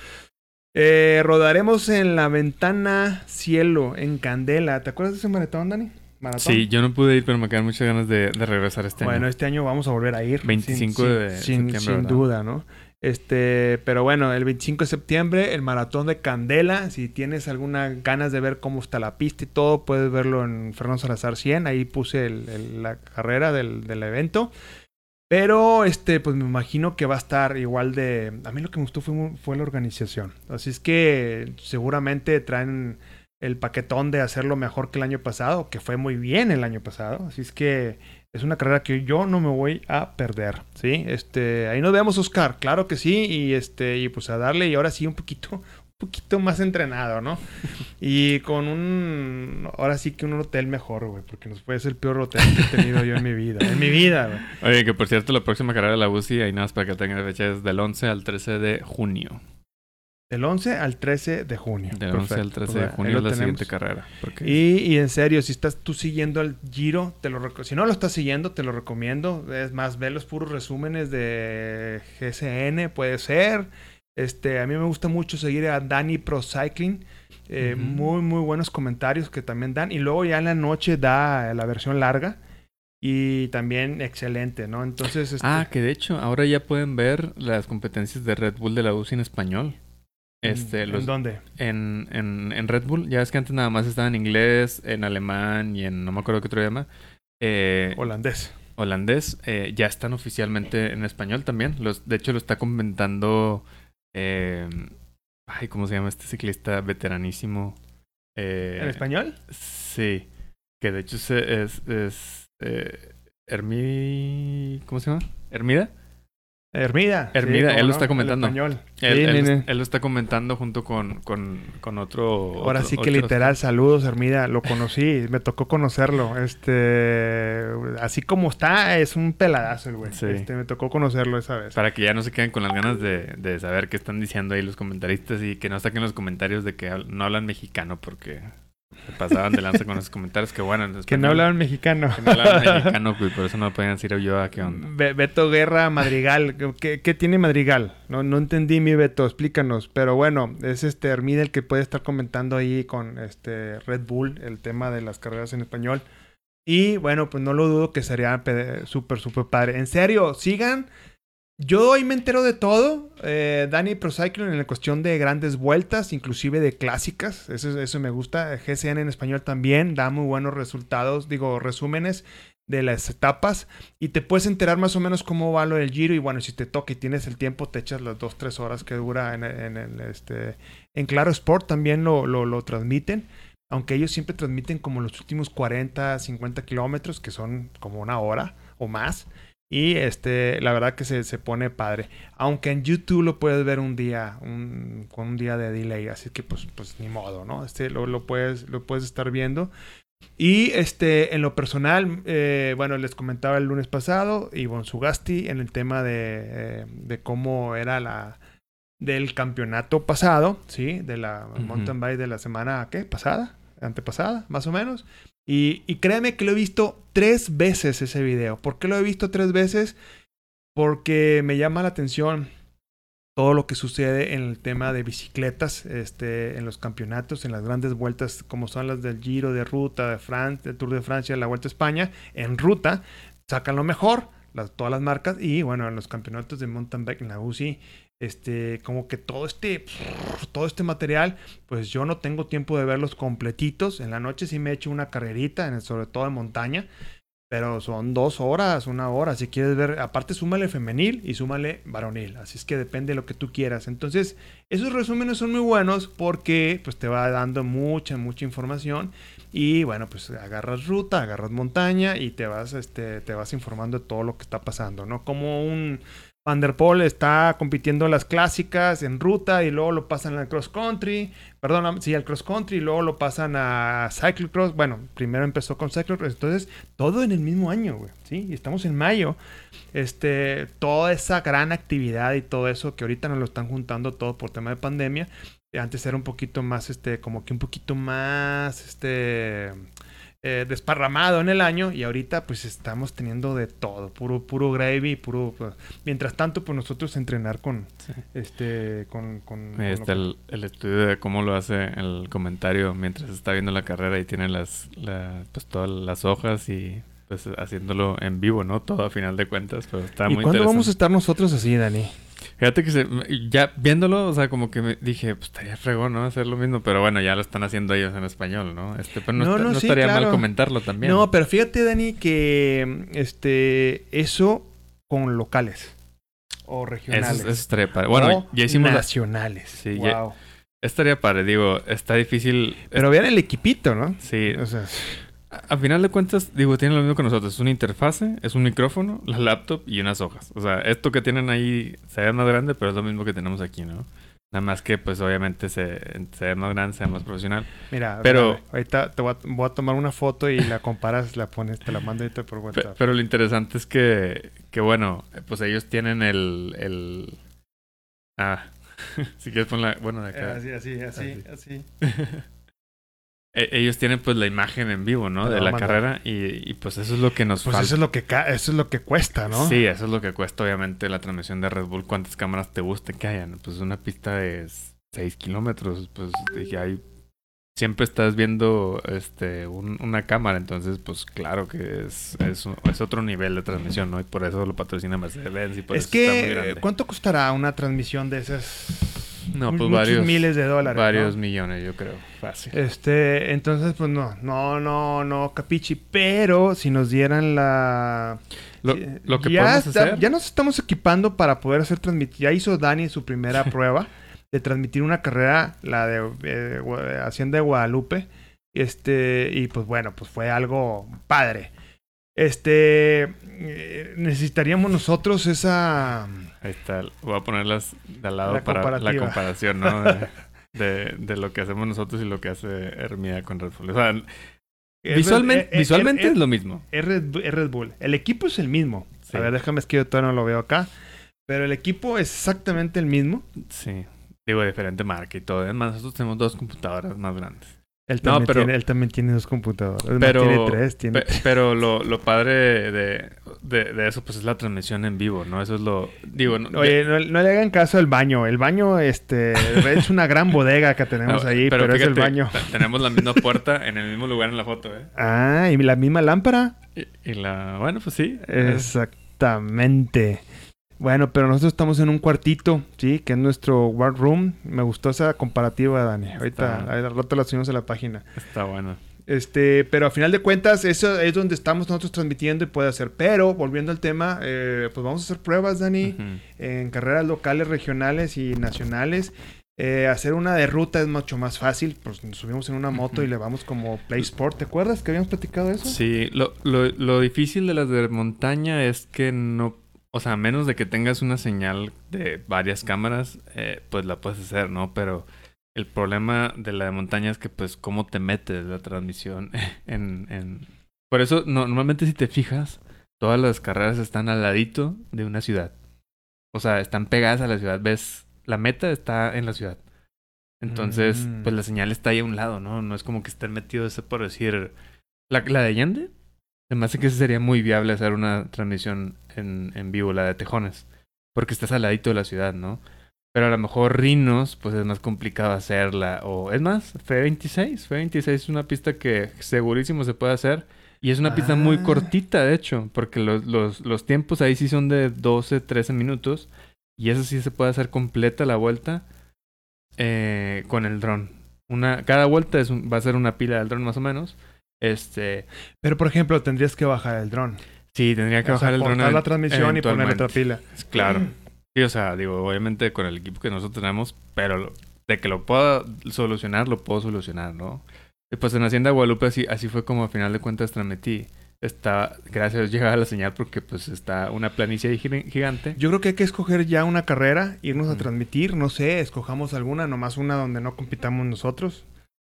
Eh, rodaremos en la ventana cielo, en Candela. ¿Te acuerdas de ese maratón, Dani? Sí, yo no pude ir, pero me quedan muchas ganas de, regresar este año. Bueno, este año vamos a volver a ir. 25 de sin, Sin duda, ¿no? Este, pero bueno, el 25 de septiembre, el maratón de Candela. Si tienes alguna ganas de ver cómo está la pista y todo, puedes verlo en Fernando Salazar 100. Ahí puse la carrera del, del evento. Pero, este, pues me imagino que va a estar igual de... A mí lo que me gustó fue, fue la organización. Así es que seguramente traen el paquetón de hacerlo mejor que el año pasado, que fue muy bien el año pasado. Así es que es una carrera que yo no me voy a perder, ¿sí? Este, ahí nos vemos, Oscar, claro que sí, y este, y pues a darle, y ahora sí un poquito, poquito más entrenado, ¿no? y con un, ahora sí que un hotel mejor, güey, porque nos puede ser el peor hotel que he tenido yo en mi vida, en mi vida, güey. Oye, que por cierto, la próxima carrera de la UCI, ahí nada más para que tengan fecha, es del 11 al 13 de junio. Del 11 al 13 de junio. Del 11 al 13 de junio es la siguiente carrera. Y, y, en serio, si estás tú siguiendo el Giro, te lo si no lo estás siguiendo, te lo recomiendo. Es más, ve los puros resúmenes de GCN, puede ser. Este, a mí me gusta mucho seguir a Danny Pro Cycling. Eh, muy, muy buenos comentarios que también dan. Y luego ya en la noche da la versión larga. Y también excelente, ¿no? Entonces... Este... Ah, que de hecho ahora ya pueden ver las competencias de Red Bull de la UCI en español. Este, ¿En dónde? En, en, en, Red Bull. Ya es que antes nada más estaba en inglés, en alemán y en no me acuerdo qué otro idioma. Eh, holandés. Holandés. Eh, ya están oficialmente en español también. Los, de hecho, lo está comentando eh, ay, ¿cómo se llama este ciclista veteranísimo? Eh, ¿En español? Sí. Que de hecho es, es, eh, Hermi... ¿Cómo se llama? ¿Hermida? Hermida. Hermida, él lo está comentando. Él, él, lo está comentando junto con, con, con otro. Ahora sí que literal, saludos, Hermida. Lo conocí, me tocó conocerlo. Este, así como está, es un peladazo el güey. Este, me tocó conocerlo esa vez. Para que ya no se queden con las ganas de, de saber qué están diciendo ahí los comentaristas y que no saquen los comentarios de que no hablan mexicano porque se pasaban de lanza con esos comentarios que bueno. que no hablaban mexicano. Que no hablaban <laughs> mexicano, pues por eso no podían decir yo a qué onda. Beto Guerra, Madrigal. ¿Qué, ¿Qué, tiene Madrigal? No, no entendí mi Beto, explícanos. Pero bueno, es este Hermida el que puede estar comentando ahí con este Red Bull el tema de las carreras en español. Y bueno, pues no lo dudo que sería súper, súper padre. En serio, sigan yo hoy me entero de todo. Eh, Dani Procycling en la cuestión de grandes vueltas, inclusive de clásicas. Eso, eso me gusta. GCN en español también da muy buenos resultados, digo, resúmenes de las etapas. Y te puedes enterar más o menos cómo va lo del giro. Y bueno, si te toca y tienes el tiempo, te echas las dos, tres horas que dura en, este. Claro Sport también lo, lo transmiten aunque ellos siempre transmiten como los últimos 40, 50 kilómetros, que son como una hora o más. Y este, la verdad que se, se, pone padre. Aunque en YouTube lo puedes ver un día, un, con un día de delay. Así que pues, pues ni modo, ¿no? Este lo, lo, puedes, lo puedes estar viendo. Y este, en lo personal, eh, bueno, les comentaba el lunes pasado, Ivonne Sugasti, en el tema de, eh, de cómo era la del campeonato pasado, ¿sí? De la mountain bike de la semana, ¿qué? ¿Pasada? ¿Antepasada? Más o menos. Y, créeme que lo he visto tres veces ese video. ¿Por qué lo he visto tres veces? Porque me llama la atención todo lo que sucede en el tema de bicicletas, este, en los campeonatos, en las grandes vueltas, como son las del Giro de Ruta, de del Tour de Francia, la Vuelta a España, en ruta, sacan lo mejor, las, todas las marcas, y bueno, en los campeonatos de mountain bike, en la UCI, este, como que todo este, <laughs> todo este material, pues yo no tengo tiempo de verlos completitos. En la noche sí me he hecho una carrerita, sobre todo en montaña, pero son dos horas, una hora. Si quieres ver, aparte súmale femenil y súmale varonil. Así es que depende de lo que tú quieras. Entonces, esos resúmenes son muy buenos porque pues te va dando mucha, mucha información. Y bueno, pues agarras ruta, agarras montaña y te vas, este, te vas informando de todo lo que está pasando, ¿no? Como un Van der Poel está compitiendo las clásicas en ruta y luego lo pasan al cross country, perdón, sí, al cross country y luego lo pasan a cyclocross. Bueno, primero empezó con cyclocross, entonces todo en el mismo año, güey, ¿sí? Y estamos en mayo. Este, toda esa gran actividad y todo eso que ahorita nos lo están juntando todo por tema de pandemia. Antes era un poquito más, este, como que un poquito más, este, eh, desparramado en el año y ahorita pues estamos teniendo de todo, puro puro gravy, puro pues, mientras tanto pues nosotros entrenar con este con, con, está el, estudio de cómo lo hace el comentario mientras está viendo la carrera y tiene las pues todas las hojas y pues haciéndolo en vivo, ¿no? Todo a final de cuentas, pero está ¿Y cuándo vamos a estar nosotros así, Dani? Fíjate que se, ya viéndolo, o sea, como que me dije, pues estaría fregón, ¿no? Hacer lo mismo, pero bueno, ya lo están haciendo ellos en español, ¿no? Este, pero no, estaría mal comentarlo también. No, pero fíjate, Dani, que este eso con locales o regionales. Eso, estaría padre. Bueno, ya hicimos nacionales. Sí, wow. estaría padre, digo, está difícil. Pero vean el equipito, ¿no? Sí. O sea, a final de cuentas, digo, tienen lo mismo que nosotros. Es una interfase, es un micrófono, la laptop y unas hojas. O sea, esto que tienen ahí se ve más grande, pero es lo mismo que tenemos aquí, ¿no? Nada más que, pues, obviamente, se, se ve más grande, sea más profesional. Mira, Pero- espérame, ahorita te voy a, voy a tomar una foto y la comparas, la pones, te la mando ahorita por WhatsApp. pero lo interesante es que, que bueno, eh, pues ellos tienen el... el... Ah, <laughs> si quieres ponla, bueno, de Eh, acá. así, así, así, así. E- <laughs> ellos tienen pues la imagen en vivo, ¿no? De la carrera y, y, pues eso es lo que nos Pues falta. eso es lo que ca- eso es lo que cuesta, ¿no? Sí, eso es lo que cuesta obviamente la transmisión de Red Bull. ¿Cuántas cámaras te guste que hayan? Pues una pista de 6 kilómetros, pues dije, ahí siempre estás viendo este un- una cámara, entonces pues claro que es, es, es otro nivel de transmisión, ¿no? Y por eso lo patrocina Mercedes-Benz y por es eso está muy que, grande. ¿cuánto costará una transmisión de esas? No, pues muchos varios, miles de dólares. varios ¿no? millones, yo creo, fácil. Este, entonces, pues no, no, no, no, capichi. Pero si nos dieran la. Lo, lo que ya, está- hacer... ya nos estamos equipando para poder hacer transmitir. Ya hizo Dani su primera <laughs> prueba de transmitir una carrera, la de eh, Hacienda de Guadalupe. Este, y pues bueno, pues fue algo padre. Este, eh, necesitaríamos nosotros esa. Ahí está, voy a ponerlas de al lado La para la comparación, ¿no? De, <laughs> de, de lo que hacemos nosotros y lo que hace Hermida con Red Bull. O sea, visualmente, Red- eh, eh, visualmente es lo mismo. es Red, es Red Bull. El equipo es el mismo. Sí. A ver, déjame es que yo todavía no lo veo acá. Pero el equipo es exactamente el mismo. Sí. Digo, diferente marca y todo. Además, nosotros tenemos dos computadoras más grandes. Él No, también, pero- tiene, él también tiene dos computadoras. Pero, tiene tres. Tiene... pe- pero lo, lo padre de, de, de eso, pues es la transmisión en vivo, ¿no? Eso es lo. Digo, no, Oye, no, no le hagan caso al baño. El baño este, es una gran bodega que tenemos no, ahí, pero, es el baño. te- Tenemos la misma puerta en el mismo lugar en la foto, ¿eh? Ah, y la misma lámpara. Y, y la. Bueno, pues sí. Exactamente. Bueno, pero nosotros estamos en un cuartito, ¿sí? Que es nuestro war room. Me gustó esa comparativa, Dani. Ahorita, al rato la subimos a la página. Está bueno. Este, pero a final de cuentas, eso es donde estamos nosotros transmitiendo y puede hacer. Pero, volviendo al tema, eh, pues vamos a hacer pruebas, Dani, en carreras locales, regionales y nacionales. Eh, hacer una de ruta es mucho más fácil, pues nos subimos en una moto y le vamos como Play Sport. ¿Te acuerdas que habíamos platicado eso? Sí, lo, lo, lo difícil de las de montaña es que no, o sea, a menos de que tengas una señal de varias cámaras, eh, pues la puedes hacer, ¿no? Pero el problema de la de montaña es que, pues, cómo te metes la transmisión <laughs> en... en... Por eso, no- normalmente si te fijas, todas las carreras están al ladito de una ciudad. O sea, están pegadas a la ciudad. Ves, la meta está en la ciudad. Entonces, Mm. pues la señal está ahí a un lado, ¿no? No es como que estén metidos, por decir... La, la de Allende, me hace que sería muy viable hacer una transmisión en, en vivo, la de Tejones. Porque estás al ladito de la ciudad, ¿no? Pero a lo mejor Rinos, pues es más complicado hacerla. O es más, F26. F26 es una pista que segurísimo se puede hacer. Y es una pista muy Ah. cortita, de hecho. Porque los, los, los tiempos ahí sí son de 12, 13 minutos. Y eso sí se puede hacer completa la vuelta eh, con el dron. Una, cada vuelta es un- va a ser una pila del dron más o menos. Este, Pero, por ejemplo, tendrías que bajar el dron. sí, tendría que O sea, bajar el dron. cortar la transmisión y ponerle otra pila. Claro. Sí, o sea, digo, obviamente con el equipo que nosotros tenemos, pero de que lo pueda solucionar, lo puedo solucionar, ¿no? Y pues en Hacienda Guadalupe así, así fue como a final de cuentas transmití. Está, gracias a Dios <laughs> llegaba la señal porque pues está una planicie gigante. Yo creo que hay que escoger ya una carrera, irnos a Ujú. transmitir, no sé, escojamos alguna, nomás una donde no compitamos nosotros.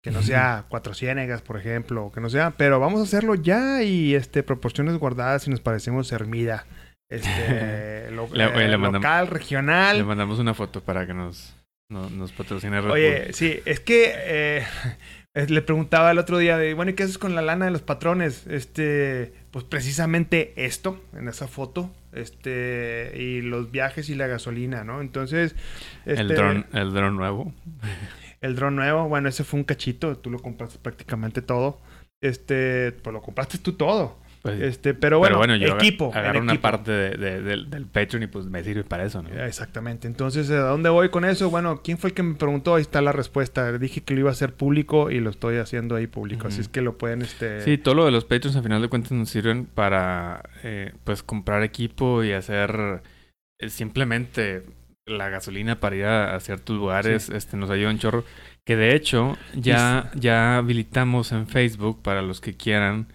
Que no sea cuatro ciénegas, por ejemplo, o que no sea, pero vamos a hacerlo ya y este proporciones guardadas si nos parecemos Hermida. Este, <laughs> lo- Le- eh, le local, Le regional. mandamos una foto para que nos, no- nos patrocine Red Bull. Oye, sí, es que eh, <laughs> le preguntaba el otro día de, bueno, ¿y qué haces con la lana de los patrones? Este, pues precisamente esto, en esa foto, este, y los viajes y la gasolina, ¿no? Entonces, el este, dron, el dron nuevo. <laughs> el dron nuevo, bueno, ese fue un cachito, tú lo compraste prácticamente todo. Este, pues lo compraste tú todo. Pues, Este, pero bueno, yo equipo. en agarro una equipo. parte de- de- del, del Patreon y pues me sirve para eso, ¿no? Exactamente. Entonces, ¿a dónde voy con eso? Bueno, ¿quién fue el que me preguntó? Ahí está la respuesta. Dije que lo iba a hacer público y lo estoy haciendo ahí público. Así es que lo pueden, este... Sí, todo lo de los Patreons a final de cuentas nos sirven para eh, pues comprar equipo y hacer eh, simplemente la gasolina para ir a, a ciertos lugares, este nos ayuda un chorro. Que de hecho ya, ya habilitamos en Facebook para los que quieran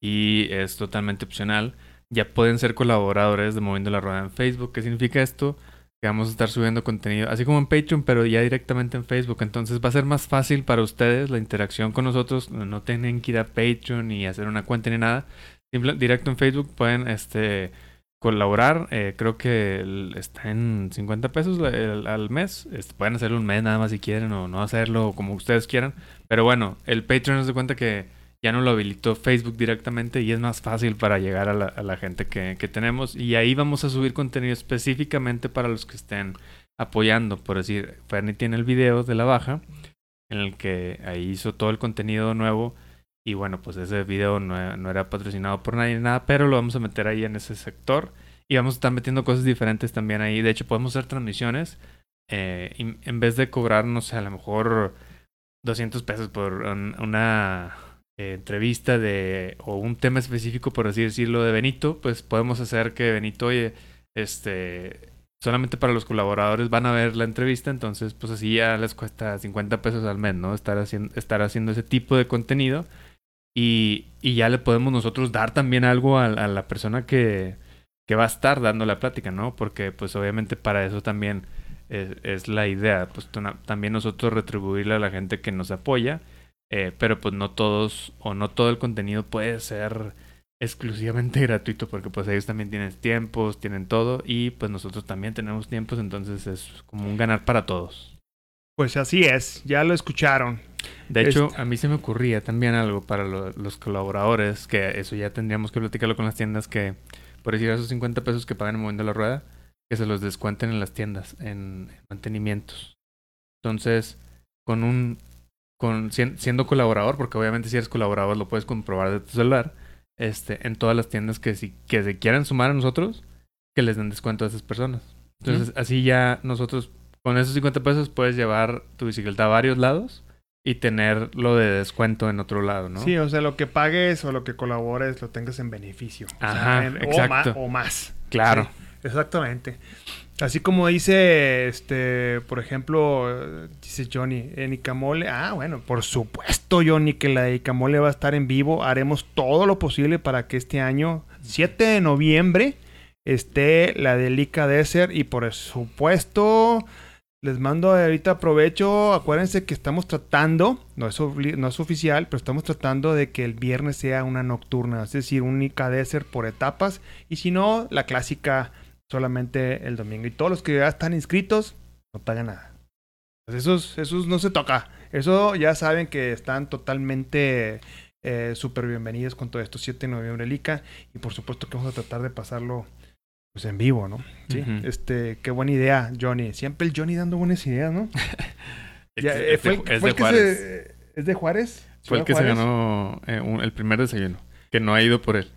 y es totalmente opcional. Ya pueden ser colaboradores de Moviendo la Rueda en Facebook. ¿Qué significa esto? que vamos a estar subiendo contenido, así como en Patreon, pero ya directamente en Facebook. Entonces va a ser más fácil para ustedes la interacción con nosotros. No tienen que ir a Patreon ni hacer una cuenta ni nada. Simple, directo en Facebook pueden este, colaborar. Eh, creo que está en 50 pesos al mes. Este, pueden hacerlo un mes nada más si quieren o no hacerlo como ustedes quieran. Pero bueno, el Patreon da cuenta que ya no lo habilitó Facebook directamente y es más fácil para llegar a la, gente que, tenemos. Y ahí vamos a subir contenido específicamente para los que estén apoyando. Por decir, Fernie tiene el video de la baja en el que ahí hizo todo el contenido nuevo. Y bueno, pues ese video no, era patrocinado por nadie ni nada, pero lo vamos a meter ahí en ese sector. Y vamos a estar metiendo cosas diferentes también ahí. De hecho, podemos hacer transmisiones. Eh, en vez de cobrar, no sé, a lo mejor 200 pesos por una eh, entrevista de o un tema específico, por así decirlo, de Benito, pues podemos hacer que Benito, oye, este, solamente para los colaboradores van a ver la entrevista, entonces pues así ya les cuesta 50 pesos al mes, ¿no? Estar haciendo, estar haciendo ese tipo de contenido y, ya le podemos nosotros dar también algo a, la persona que, va a estar dando la plática, ¿no? Porque pues obviamente para eso también es, es la idea, pues también nosotros retribuirle a la gente que nos apoya eh, pero pues no todos o no todo el contenido puede ser exclusivamente <laughs> gratuito porque pues ellos también tienen tiempos, tienen todo y pues nosotros también tenemos tiempos, entonces es como un ganar para todos. Pues así es, ya lo escucharon. De hecho, a mí se me ocurría también algo para los colaboradores, que eso ya tendríamos que platicarlo con las tiendas, que por decir esos 50 pesos que pagan en el momento de la rueda, que se los descuenten en las tiendas, en mantenimientos. Entonces, con un siendo colaborador, porque obviamente si eres colaborador lo puedes comprobar de tu celular, este, en todas las tiendas que, si, que se quieran sumar a nosotros, que les den descuento a esas personas. Entonces, así ya nosotros, con esos 50 pesos, puedes llevar tu bicicleta a varios lados y tener lo de descuento en otro lado, ¿no? Sí, o sea, lo que pagues o lo que colabores lo tengas en beneficio. Ajá, exacto. O, más. Claro. exactamente. Así como dice, este, por ejemplo, dice Johnny, en Icamole. Ah, bueno, por supuesto, Johnny, que la de Icamole va a estar en vivo. Haremos todo lo posible para que este año, 7 de noviembre, esté la de Ica Desert. Y por supuesto, les mando ahorita aprovecho. Acuérdense que estamos tratando, no es, oficial, pero estamos tratando de que el viernes sea una nocturna, es decir, un Ica Desert por etapas. Y si no, la clásica solamente el domingo. Y todos los que ya están inscritos no pagan nada. Pues esos, esos no se toca. Eso ya saben que están totalmente eh, súper bienvenidos con todo esto. 7 de noviembre Lica. Y por supuesto que vamos a tratar de pasarlo pues en vivo, ¿no? Sí. Este, qué buena idea, Johnny. Siempre el Johnny dando buenas ideas, ¿no? es, de, Juárez. ¿Es de Juárez? Fue el que se ganó eh, el primer desayuno. Que no ha ido por él.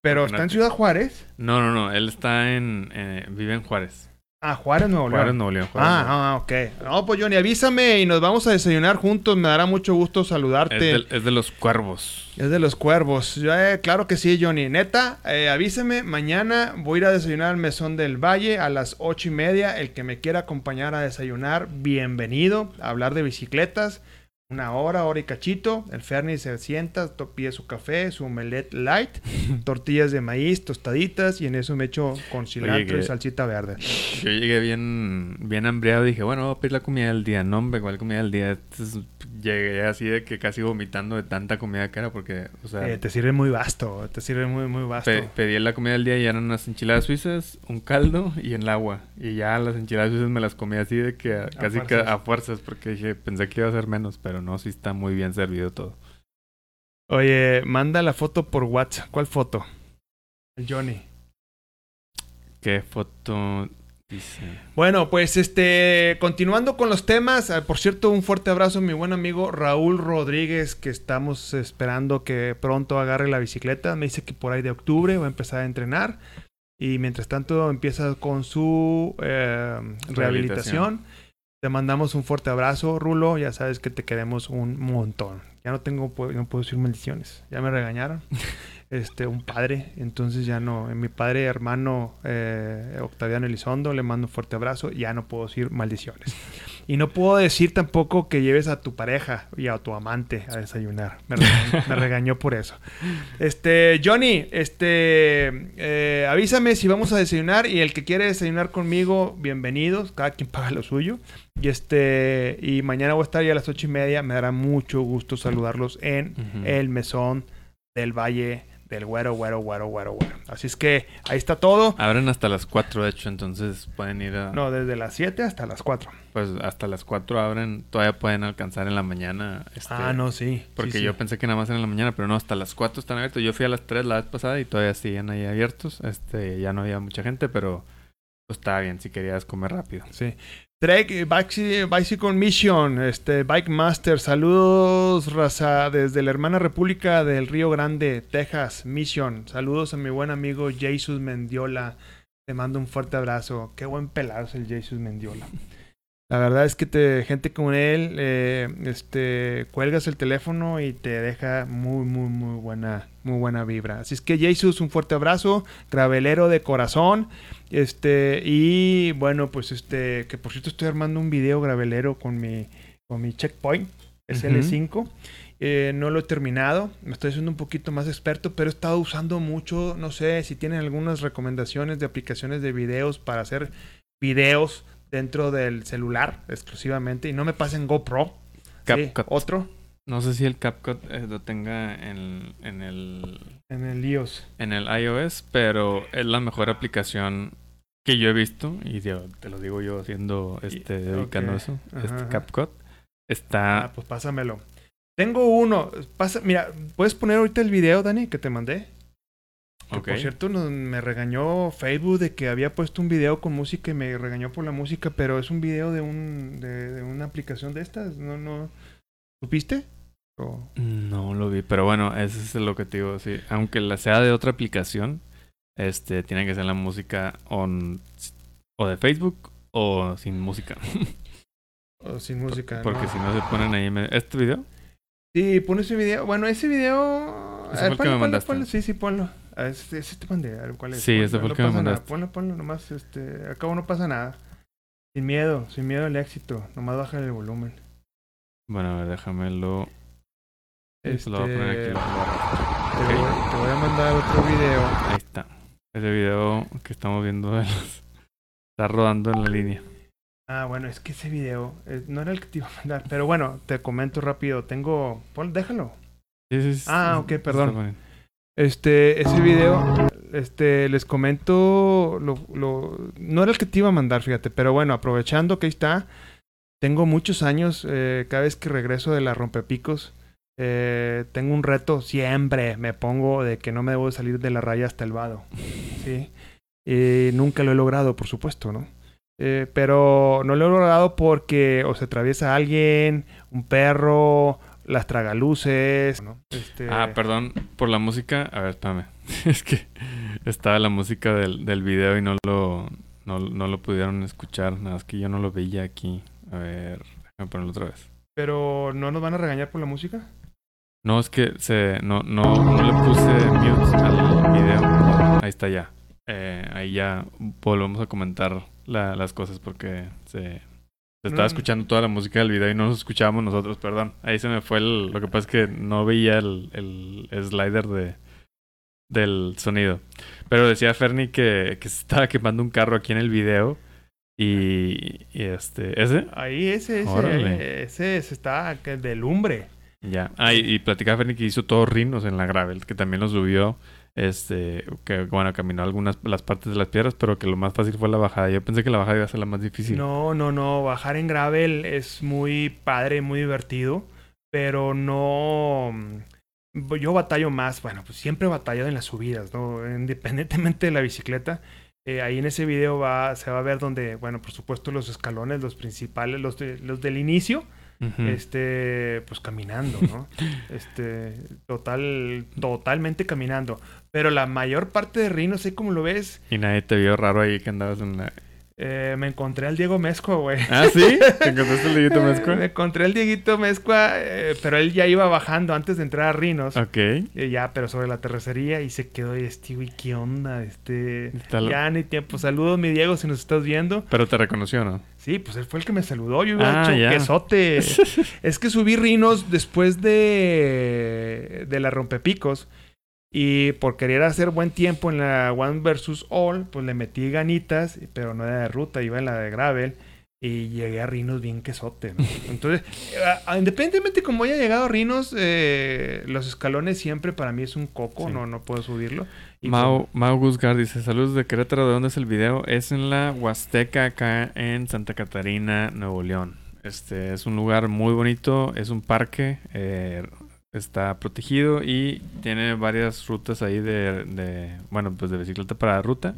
Pero <laughs> está en Ciudad Juárez. No, no, no. Él está en. Eh, vive en Juárez. Ah, Juárez, Nuevo León. Juárez, Nuevo León. ah, ah, ok. No, pues Johnny, avísame y nos vamos a desayunar juntos. Me dará mucho gusto saludarte. Es de, los cuervos. Es de los cuervos. Eh, claro que sí, Johnny. Neta, eh, avísame. Mañana voy a ir a desayunar al Mesón del Valle a las ocho y media. El que me quiera acompañar a desayunar, bienvenido. A hablar de bicicletas una hora, hora y cachito. El Fernie se sienta, pide su café, su omelette light, <laughs> tortillas de maíz, tostaditas y en eso me echo con cilantro y salsita verde. Yo llegué bien, bien hambriado y dije, bueno, voy a pedir la comida del día. No, hombre, ¿cuál comida del día? Llegué así de que casi vomitando de tanta comida que era porque, o sea... Eh, te sirve muy vasto, te sirve muy, muy vasto. pedí la comida del día y eran unas enchiladas suizas, un caldo y el agua. Y ya las enchiladas suizas me las comí así de que casi a fuerzas porque dije, pensé que iba a ser menos, pero no, sí está muy bien servido todo. Oye, manda la foto por WhatsApp. ¿Cuál foto? El Johnny. ¿Qué foto? Bueno, pues este, continuando con los temas, ah, por cierto, un fuerte abrazo a mi buen amigo Raúl Rodríguez, que estamos esperando que pronto agarre la bicicleta. Me dice que por ahí de octubre va a empezar a entrenar. Y mientras tanto empieza con su eh, rehabilitación. Te mandamos un fuerte abrazo, Rulo. Ya sabes que te queremos un montón. Ya no tengo, no puedo decir maldiciones. Ya me regañaron. <laughs> este, un padre, entonces ya no, mi padre hermano eh, Octaviano Elizondo, le mando un fuerte abrazo, ya no puedo decir maldiciones. Y no puedo decir tampoco que lleves a tu pareja y a tu amante a desayunar. Me regañó, me regañó por eso. Este, Johnny, este, eh, avísame si vamos a desayunar y el que quiere desayunar conmigo, bienvenidos. Cada quien paga lo suyo. Y este, y mañana voy a estar ya a las ocho y media. Me dará mucho gusto saludarlos en el mesón del Valle del Güero, Güero, Güero, Güero, Güero. Así es que ahí está todo. Abren hasta las 4, de hecho, entonces pueden ir a... No, desde las 7 hasta las 4. Pues hasta las 4 abren, todavía pueden alcanzar en la mañana. Este, Ah, no, sí. Porque sí, sí. yo pensé que nada más en la mañana, pero no, hasta las 4 están abiertos. Yo fui a las 3 la vez pasada y todavía siguen ahí abiertos. Este, ya no había mucha gente, pero pues estaba bien si querías comer rápido. Sí. Bici- Bicycle Mission, este, Bike Master, saludos, raza, desde la hermana República del Río Grande, Texas, Mission. Saludos a mi buen amigo Jesus Mendiola. Te mando un fuerte abrazo. Qué buen pelado es el Jesus Mendiola. La verdad es que te, gente como él, eh, este, cuelgas el teléfono y te deja muy, muy, muy buena, muy buena vibra. Así es que Jesus, un fuerte abrazo, gravelero de corazón. Este, y bueno, pues este, que por cierto estoy armando un video gravelero con mi, con mi checkpoint, SL5. Eh, no lo he terminado, me estoy haciendo un poquito más experto, pero he estado usando mucho, no sé si tienen algunas recomendaciones de aplicaciones de videos para hacer videos dentro del celular exclusivamente y no me pasen GoPro. Sí, otro No sé si el CapCut eh, lo tenga en, en el en el iOS. en el iOS, pero es la mejor aplicación que yo he visto y te lo digo yo haciendo este dedicando ok. eso, Ajá, este. CapCut Ah, está pues pásamelo. Tengo uno. Pasa, mira, ¿puedes poner ahorita el video, Dani, que te mandé? Que. Por cierto, nos- me regañó Facebook de que había puesto un video con música y me regañó por la música, pero es un video de un de, de una aplicación de estas. No, no. ¿Supiste? O- No lo vi, pero bueno, ese es el objetivo, sí. Aunque la sea de otra aplicación, este tiene que ser la música on o de Facebook o sin música, o sin música. porque ¿no? si no se ponen ahí me- este video. Sí, pon ese video. Bueno, ese video. Ese fue el que me mandaste. ponlo. Sí, sí, ponlo. A ese, te mandé. A ver, ¿cuál es? Sí, ese fue el no que me mandaste. Ponlo, ponlo nomás. Este, acabo no pasa nada. Sin miedo, sin miedo al éxito. Nomás baja el volumen. Bueno, a ver, déjamelo. Este, Lo voy a poner aquí. te, voy a- voy, te voy a mandar otro video. Ahí está. Ese video que estamos viendo de los- está rodando en la línea. Ah, bueno, es que ese video eh, no era el que te iba a mandar. Pero bueno, te comento rápido. Tengo. pon- déjalo. Sí, sí, sí, Ah, ok, perdón. Este, ese video, este, les comento, lo, lo- no era el que te iba a mandar, fíjate, pero bueno, aprovechando que ahí está, tengo muchos años, eh, cada vez que regreso de la rompepicos, eh, tengo un reto, siempre me pongo de que no me debo de salir de la raya hasta el vado, ¿sí? Y nunca lo he logrado, por supuesto, ¿no? Eh, pero no lo he logrado porque o se atraviesa alguien, un perro, las tragaluces, ¿no? Este, Ah, perdón por la música. A ver, espérame. <laughs> es que estaba la música del, del video y no lo, no, no lo pudieron escuchar. Nada más que yo no lo veía aquí. A ver, déjame ponerlo otra vez. Pero no nos van a regañar por la música. No, es que se, no, no, no le puse mute al video. Ahí está ya. Eh, ahí ya volvemos a comentar la- las cosas porque se, se estaba Mm. escuchando toda la música del video y no nos escuchábamos nosotros, perdón. Ahí se me fue el... Lo que pasa es que no veía el, el slider de, del sonido. Pero decía Fernie que, que se estaba quemando un carro aquí en el video. Y, y este... ¿Ese? Ahí ese, ese, Órale. ese, ese está de lumbre. Ya. Ah, y, y platicaba Fernie que hizo todos rinos en la gravel, que también lo subió. Este, que bueno, caminó algunas las partes de las piedras, pero que lo más fácil fue la bajada. Yo pensé que la bajada iba a ser la más difícil. No, no, no. Bajar en gravel es muy padre, muy divertido. Pero no. mm, Yo batallo más. Bueno, pues siempre he batallado en las subidas, ¿no? <laughs> Independientemente de la bicicleta. eh, ahí en ese video va, se va a ver donde, bueno, por supuesto, los escalones, los principales, los, de- los del inicio. Este pues caminando no <laughs> este total totalmente caminando pero la mayor parte de Río no sé cómo lo ves Y nadie te vio raro ahí que andabas en la... Eh, me encontré al Diego Mezcua, güey. ¿Ah, sí? <laughs> ¿Te encontraste al Dieguito Mezcua? me encontré al Dieguito Mezcua, eh, pero él ya iba bajando antes de entrar a Rinos. Ok. Ya, pero sobre la terracería y se quedó y este, güey, ¿qué onda? Este, ya ni tiempo. Saludos, mi Diego, si nos estás viendo. Pero te reconoció, ¿no? Sí, pues él fue el que me saludó. Yo hubiera Ah, hecho ya. quesote. <laughs> es que subí Rinos después de, de la rompepicos. Y por querer hacer buen tiempo en la One versus All, pues le metí ganitas, pero no era de ruta, iba en la de gravel. Y llegué a Rinos bien quesote. ¿no? <laughs> Entonces, eh, independientemente como haya llegado a Rinos, eh, los escalones siempre para mí es un coco, Sí. no, no puedo subirlo. Y Mau, Mau Guzgar dice, saludos de Querétaro, ¿de dónde es el video? Es en la Huasteca, acá en Santa Catarina, Nuevo León. Este es un lugar muy bonito, es un parque, eh, está protegido y tiene varias rutas ahí de, bueno, pues de bicicleta para ruta.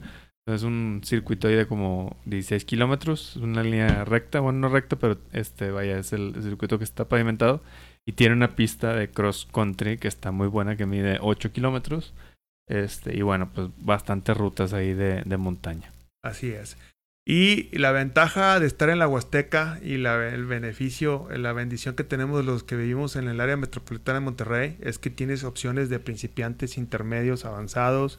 Es un circuito ahí de como 16 kilómetros, una línea recta, bueno, no recta, pero este, vaya, es el circuito que está pavimentado. Y tiene una pista de cross country que está muy buena, que mide 8 kilómetros. Este, y bueno, pues bastantes rutas ahí de, de montaña. Así es. Y la ventaja de estar en la Huasteca y la- el beneficio, la bendición que tenemos los que vivimos en el área metropolitana de Monterrey es que tienes opciones de principiantes, intermedios, avanzados.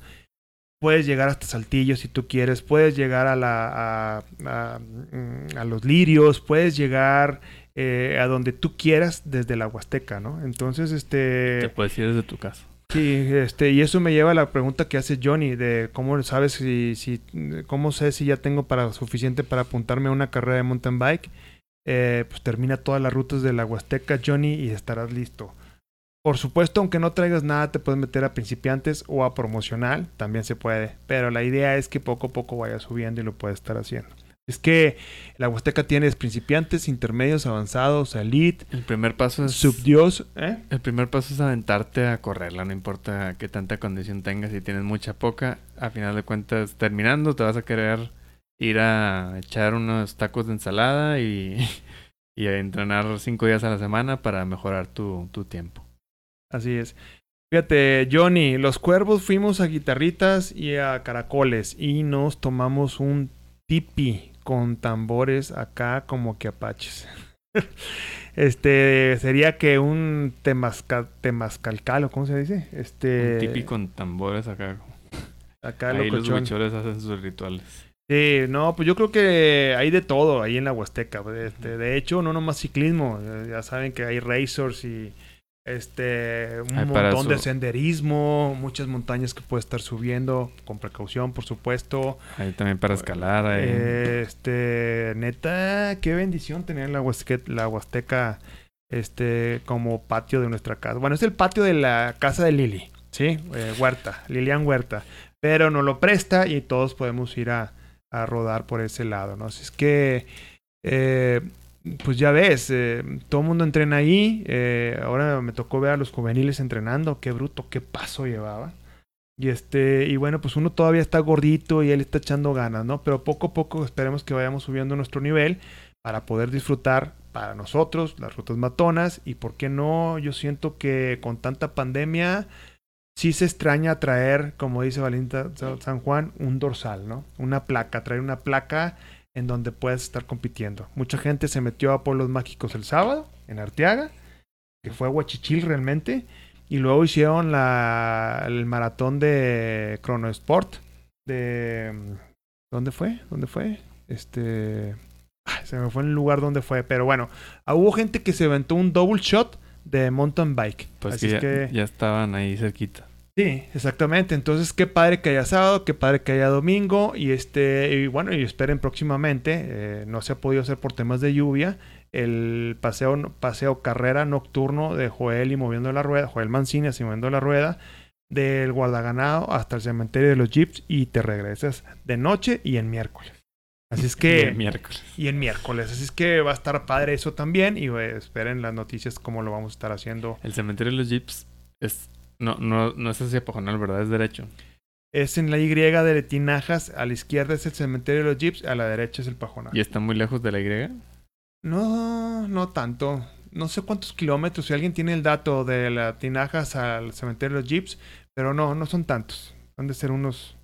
Puedes llegar hasta Saltillo si tú quieres, puedes llegar a, la, a, mm, los lirios, puedes llegar eh, a donde tú quieras desde la Huasteca, ¿no? Entonces, este... Te puedes ir desde tu casa. Sí, este, y eso me lleva a la pregunta que hace Johnny de cómo sabes si, si cómo sé si ya tengo para suficiente para apuntarme a una carrera de mountain bike. Eh, pues termina todas las rutas de la Huasteca, Johnny, y estarás listo. Por supuesto, aunque no traigas nada, te puedes meter a principiantes o a promocional, también se puede. Pero la idea es que poco a poco vayas subiendo y lo puedes estar haciendo. Es que la Huasteca tienes principiantes, intermedios, avanzados, elite, El primer paso es... subdios, ¿eh? El primer paso es aventarte a correrla, no importa qué tanta condición tengas, si tienes mucha poca, a final de cuentas, terminando, te vas a querer ir a echar unos tacos de ensalada y, <laughs> y a entrenar cinco días a la semana para mejorar tu, tu tiempo. Así es. Fíjate, Johnny, los cuervos fuimos a guitarritas y a caracoles y nos tomamos un tipi con tambores acá como que apaches. <laughs> este sería que un temazca, temazcalcal o cómo se dice? Este Un tipi con tambores acá. acá Ahí los huicholes hacen sus rituales. Sí, no, pues yo creo que hay de todo ahí en la Huasteca. Este, de hecho, no nomás ciclismo. eh, Ya saben que hay racers y este un montón de senderismo, muchas montañas que puedes estar subiendo con precaución, por supuesto. Ahí también para escalar. ahí. Este, neta, qué bendición tener la Huasteca, la Huasteca este como patio de nuestra casa. Bueno, es el patio de la casa de Lili, ¿sí? Eh, Huerta, Lilian Huerta. Pero nos lo presta y todos podemos ir a, a rodar por ese lado, ¿no? Así es que, eh, pues ya ves, eh, todo el mundo entrena ahí. eh, ahora me tocó ver a los juveniles entrenando. Qué bruto, qué paso llevaba. Y este, y bueno, pues uno todavía está gordito y él está echando ganas, ¿no? Pero poco a poco esperemos que vayamos subiendo nuestro nivel para poder disfrutar para nosotros las rutas matonas. Y por qué no, yo siento que con tanta pandemia sí se extraña traer, como dice Valentina San Juan, un dorsal, ¿no? Una placa, traer una placa en donde puedas estar compitiendo. Mucha gente se metió a Pueblos Mágicos el sábado, en Arteaga, que fue Huachichil realmente, y luego hicieron la, el maratón de Chrono Sport, de... ¿Dónde fue? ¿Dónde fue? Este... ay, se me fue el lugar donde fue, pero bueno, ah, hubo gente que se aventó un double shot de mountain bike. pues Así que ya, que... ya estaban ahí cerquita. Sí, exactamente. Entonces, qué padre que haya sábado, qué padre que haya domingo. Y este, y bueno, y esperen próximamente. eh, no se ha podido hacer por temas de lluvia. El paseo, paseo carrera nocturno de Joel y moviendo la rueda, Joel Mancini así moviendo la rueda, del guardaganado hasta el cementerio de los Jeeps y te regresas de noche y en miércoles. Así es <laughs> Y que el miércoles. y en miércoles. Así es que va a estar padre eso también. Y eh, esperen las noticias cómo lo vamos a estar haciendo. El cementerio de los Jeeps es... No, no, no es hacia Pajonal, ¿verdad? Es derecho. Es en la Y de Tinajas. A la izquierda es el cementerio de los Jeeps. A la derecha es el Pajonal. ¿Y está muy lejos de la Y? No, no tanto. No sé cuántos kilómetros. Si alguien tiene el dato de la Tinajas al cementerio de los Jeeps. Pero no, no son tantos. Han de ser unos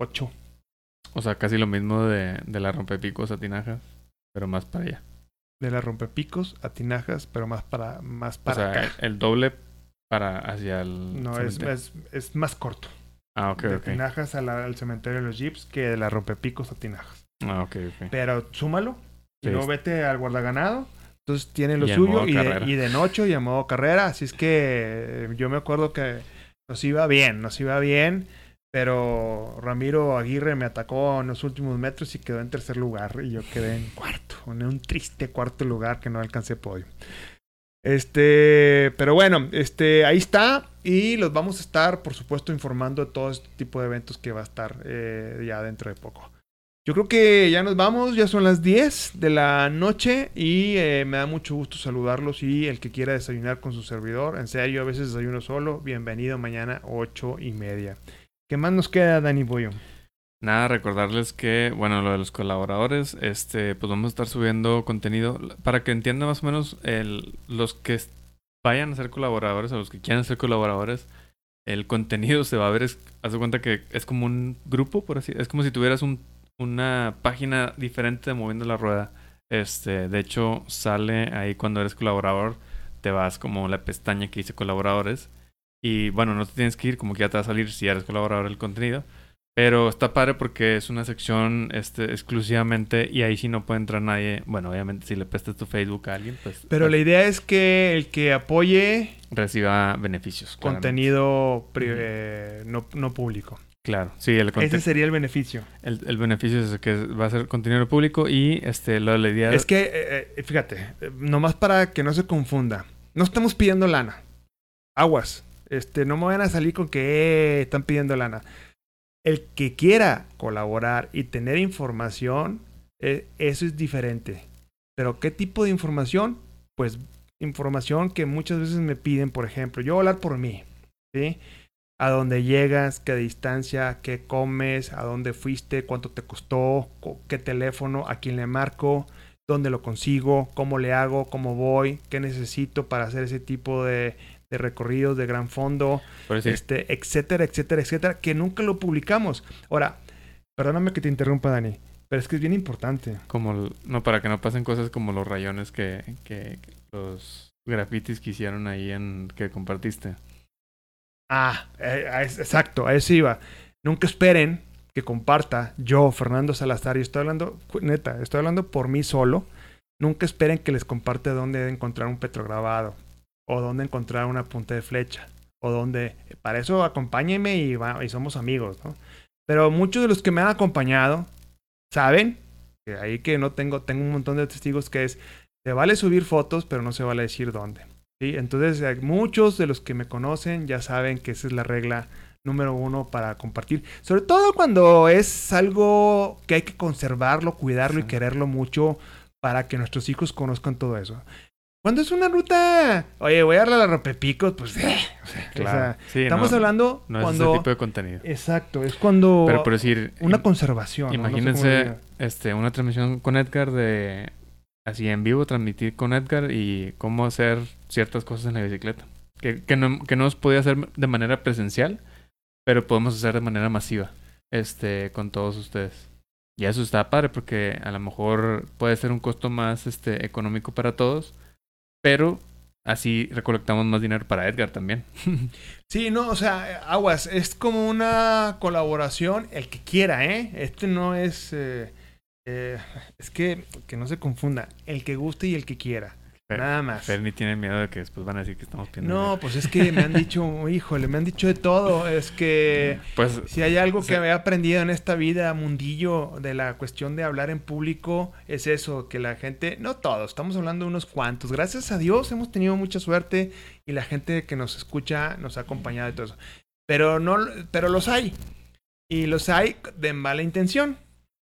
ocho. O sea, casi lo mismo de, de la rompepicos a tinajas, pero más para allá. De la rompepicos a tinajas, pero más para, más para o sea, acá. el doble para hacia el. No, es, es, es más corto. Ah, ok, de ok. tinajas a la- al cementerio de los Jeeps que de la rompepicos a tinajas. Ah, ok, ok. Pero súmalo y Sí. luego vete al guardaganado. Entonces tiene lo Y suyo y de, y de noche y a modo carrera. Así es que eh, yo me acuerdo que nos iba bien, nos iba bien. Pero Ramiro Aguirre me atacó en los últimos metros y quedó en tercer lugar. Y yo quedé en cuarto, en un triste cuarto lugar que no alcancé podio. Este, pero bueno, este, ahí está. Y los vamos a estar, por supuesto, informando de todo este tipo de eventos que va a estar eh, ya dentro de poco. Yo creo que ya nos vamos, ya son las 10 de la noche y eh, me da mucho gusto saludarlos y el que quiera desayunar con su servidor, en serio, a veces desayuno solo, bienvenido mañana 8 y media. ¿Qué más nos queda, Dani Boyo? Nada, recordarles que, bueno, lo de los colaboradores, este, pues vamos a estar subiendo contenido para que entiendan más o menos el, los que vayan a ser colaboradores o los que quieran ser colaboradores, el contenido se va a ver, es, haz de cuenta que es como un grupo, por así, es como si tuvieras un, una página diferente de moviendo la rueda. Este, de hecho, sale ahí cuando eres colaborador, te vas como la pestaña que dice colaboradores. Y bueno, no te tienes que ir, como que ya te va a salir si eres colaborador del contenido. Pero está padre porque es una sección este, exclusivamente y ahí sí no puede entrar nadie. Bueno, obviamente si le prestas tu Facebook a alguien, pues Pero la idea es que el que apoye reciba beneficios. contenido eh, no, no público. Claro, sí, el, Ese sería el beneficio. el, el beneficio es que va a ser contenido público y este lo de la idea Es que, eh, eh, fíjate, nomás para que no se confunda, no estamos pidiendo lana. Aguas. Este, no me van a salir con que eh, están pidiendo lana. El que quiera colaborar y tener información, eh, eso es diferente. Pero ¿qué tipo de información? Pues información que muchas veces me piden, por ejemplo, yo hablar por mí, ¿sí? A dónde llegas, qué distancia, qué comes, a dónde fuiste, cuánto te costó, co- qué teléfono, a quién le marco, dónde lo consigo, cómo le hago, cómo voy, qué necesito para hacer ese tipo de, de recorridos de gran fondo, este, etcétera, etcétera, etcétera, que nunca lo publicamos. Ahora, perdóname que te interrumpa, Dani, pero es que es bien importante. como el- no para que no pasen cosas como los rayones que, que, que los grafitis que hicieron ahí en que compartiste. Ah, eh, es- exacto, a eso iba. Nunca esperen que comparta yo, Fernando Salazar, y estoy hablando, neta, estoy hablando por mí solo. Nunca esperen que les comparte dónde encontrar un petrograbado, o dónde encontrar una punta de flecha, o dónde. Para eso acompáñenme y, va- y somos amigos, ¿no? Pero muchos de los que me han acompañado saben que ahí que no tengo, tengo un montón de testigos que es, se vale subir fotos, pero no se vale decir dónde. ¿sí? Entonces, eh, muchos de los que me conocen ya saben que esa es la regla número uno para compartir. Sobre todo cuando es algo que hay que conservarlo, cuidarlo y quererlo mucho para que nuestros hijos conozcan todo eso. Cuando es una ruta, oye, voy a darle a la rompepicos, pues, eh, o sea, o sea, Sí, estamos no, hablando no es cuando... ese tipo de contenido. Exacto, es cuando Pero por decir, una conservación. ¿no? No sé cómo imagínense este una transmisión con Edgar de así en vivo, transmitir con Edgar y cómo hacer ciertas cosas en la bicicleta. Que, que no, que no se podía hacer de manera presencial, pero podemos hacer de manera masiva este con todos ustedes. Y eso está padre porque a lo mejor puede ser un costo más este económico para todos, pero así recolectamos más dinero para Edgar también. <laughs> Sí, no, o sea, aguas, es como una colaboración, el que quiera, ¿eh? Este no es... eh, eh, es que, que no se confunda, el que guste y el que quiera, Fer- nada más. Ferni tiene miedo de que después van a decir que estamos pidiendo No, dinero. pues es que me han dicho, <laughs> híjole, me han dicho de todo, es que... pues Si hay algo Sí. que me he aprendido en esta vida, mundillo, de la cuestión de hablar en público, es eso, que la gente, no todos, estamos hablando de unos cuantos. Gracias a Dios hemos tenido mucha suerte y la gente que nos escucha nos ha acompañado y todo eso. Pero no, pero los hay. Y los hay de mala intención.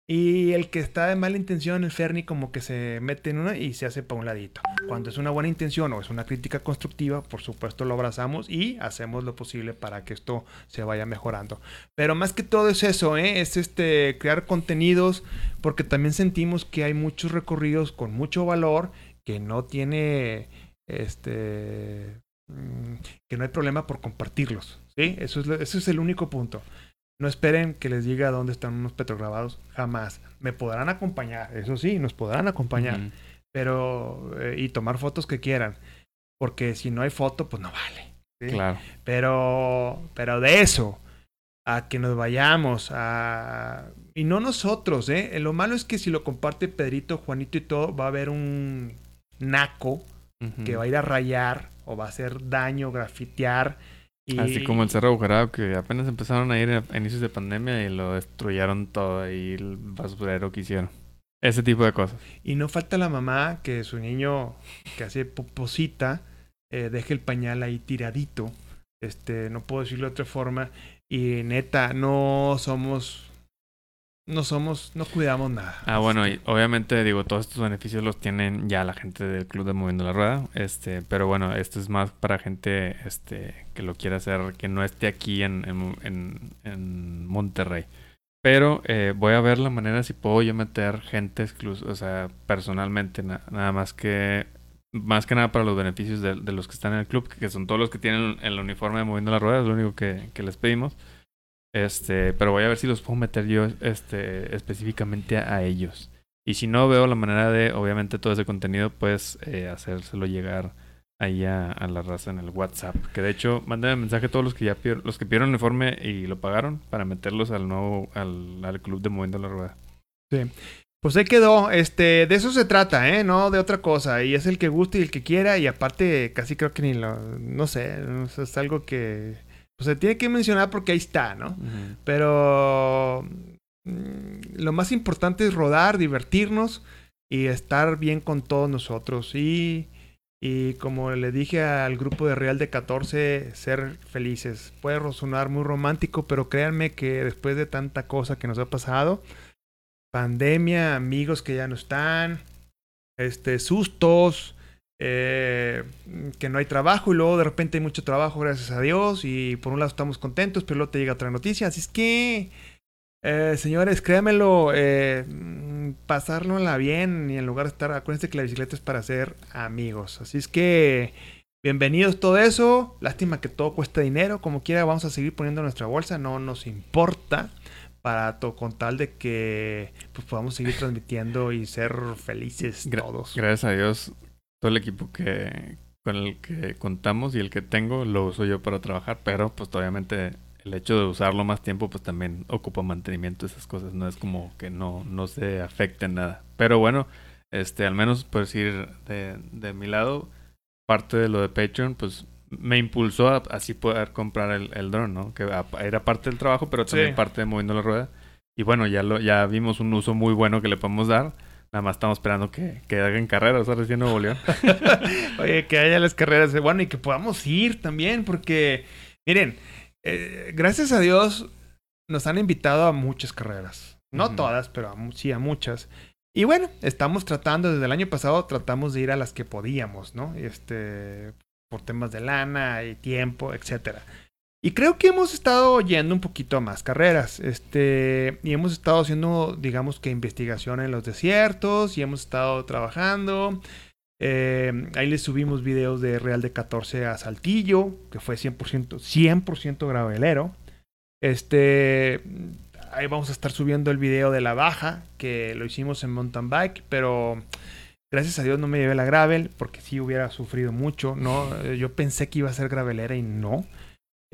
Y el que está de mala intención, el Ferni, como que se mete en una y se hace para un ladito. Cuando es una buena intención o es una crítica constructiva, por supuesto lo abrazamos y hacemos lo posible para que esto se vaya mejorando. Pero más que todo es eso, ¿eh? es este crear contenidos, porque también sentimos que hay muchos recorridos con mucho valor que no tiene este mm, que no hay problema por compartirlos. ¿sí? Eso, es, eso es el único punto. No esperen que les diga dónde están unos petrograbados, jamás. Me podrán acompañar, eso sí, nos podrán acompañar, pero eh, y tomar fotos que quieran, porque si no hay foto, pues no vale. ¿sí? Claro. Pero, pero de eso, a que nos vayamos, a... Y no nosotros, ¿eh? Lo malo es que si lo comparte Pedrito, Juanito y todo, va a haber un naco que va a ir a rayar o va a hacer daño, grafitear. Y... Así como el Cerro Agujerado, que apenas empezaron a ir a inicios de pandemia y lo destruyeron todo ahí, el basurero que hicieron. Ese tipo de cosas. Y no falta la mamá que su niño que hace poposita eh, deje el pañal ahí tiradito. Este, no puedo decirlo de otra forma. Y neta, no somos. No somos. No cuidamos nada. Ah, bueno, y obviamente digo, todos estos beneficios los tienen ya la gente del Club de Moviendo la Rueda. Este, pero bueno, esto es más para gente este, que lo quiera hacer, que no esté aquí en, en, en- Monterrey. Pero eh, voy a ver la manera si puedo yo meter gente exclusiva, o sea, personalmente, na- nada más que más que nada para los beneficios de, de los que están en el club, que son todos los que tienen el uniforme de Moviendo la Rueda, es lo único que, que les pedimos. Este, pero voy a ver si los puedo meter yo este, específicamente a, ellos. Y si no veo la manera de, obviamente, todo ese contenido, pues eh, hacérselo llegar ahí a, la raza en el WhatsApp. Que de hecho, mándenme mensaje a todos los que ya pidieron, los que pidieron el uniforme y lo pagaron para meterlos al nuevo, al, al club de Moviendo la Rueda. Pues ahí quedó. Este, de eso se trata, ¿eh? No de otra cosa. Y es el que guste y el que quiera. Y aparte, casi creo que ni lo. No sé, es algo que. Pues se tiene que mencionar porque ahí está, ¿no? Pero mm, lo más importante es rodar, divertirnos y estar bien con todos nosotros. Y, y como le dije al grupo de Real de 14, ser felices. Puede sonar muy romántico, pero créanme que después de tanta cosa que nos ha pasado, pandemia, amigos que ya no están, este, sustos, eh, que no hay trabajo y luego de repente hay mucho trabajo, gracias a Dios, y por un lado estamos contentos, pero luego te llega otra noticia, así es que, eh, señores, créanmelo, eh, mm, pasárnosla bien y en lugar de estar, acuérdense que la bicicleta es para ser amigos, así es que... Bienvenidos todo eso. Lástima que todo cuesta dinero. Como quiera, vamos a seguir poniendo nuestra bolsa. No nos importa. Para con tal de que pues, podamos seguir transmitiendo y ser felices Gra- todos. Gracias a Dios, todo el equipo que con el que contamos y el que tengo lo uso yo para trabajar, pero pues obviamente el hecho de usarlo más tiempo pues también ocupa mantenimiento esas cosas, no es como que no, no se afecte en nada. Pero bueno, este al menos por decir de, de mi lado, parte de lo de Patreon pues me impulsó a así poder comprar el, el dron, ¿no? Que a- era parte del trabajo, pero también Sí. parte de moviendo la rueda. Y bueno, ya lo, ya vimos un uso muy bueno que le podemos dar. Nada más estamos esperando que, que hagan carreras ahora recién Nuevo León. <laughs> Oye, que haya las carreras. de- Bueno, y que podamos ir también, porque, miren, eh, gracias a Dios nos han invitado a muchas carreras. No todas, pero a sí a muchas. Y bueno, estamos tratando, desde el año pasado tratamos de ir a las que podíamos, ¿no? Este, por temas de lana y tiempo, etcétera. Y creo que hemos estado yendo un poquito a más carreras. Este, y hemos estado haciendo, digamos que investigación en los desiertos y hemos estado trabajando. Eh, ahí les subimos videos de Real de 14 a Saltillo, que fue 100%, 100% gravelero. Este, ahí vamos a estar subiendo el video de la baja, que lo hicimos en mountain bike, pero gracias a Dios no me llevé la gravel, porque sí hubiera sufrido mucho, ¿no? Yo pensé que iba a ser gravelera y no.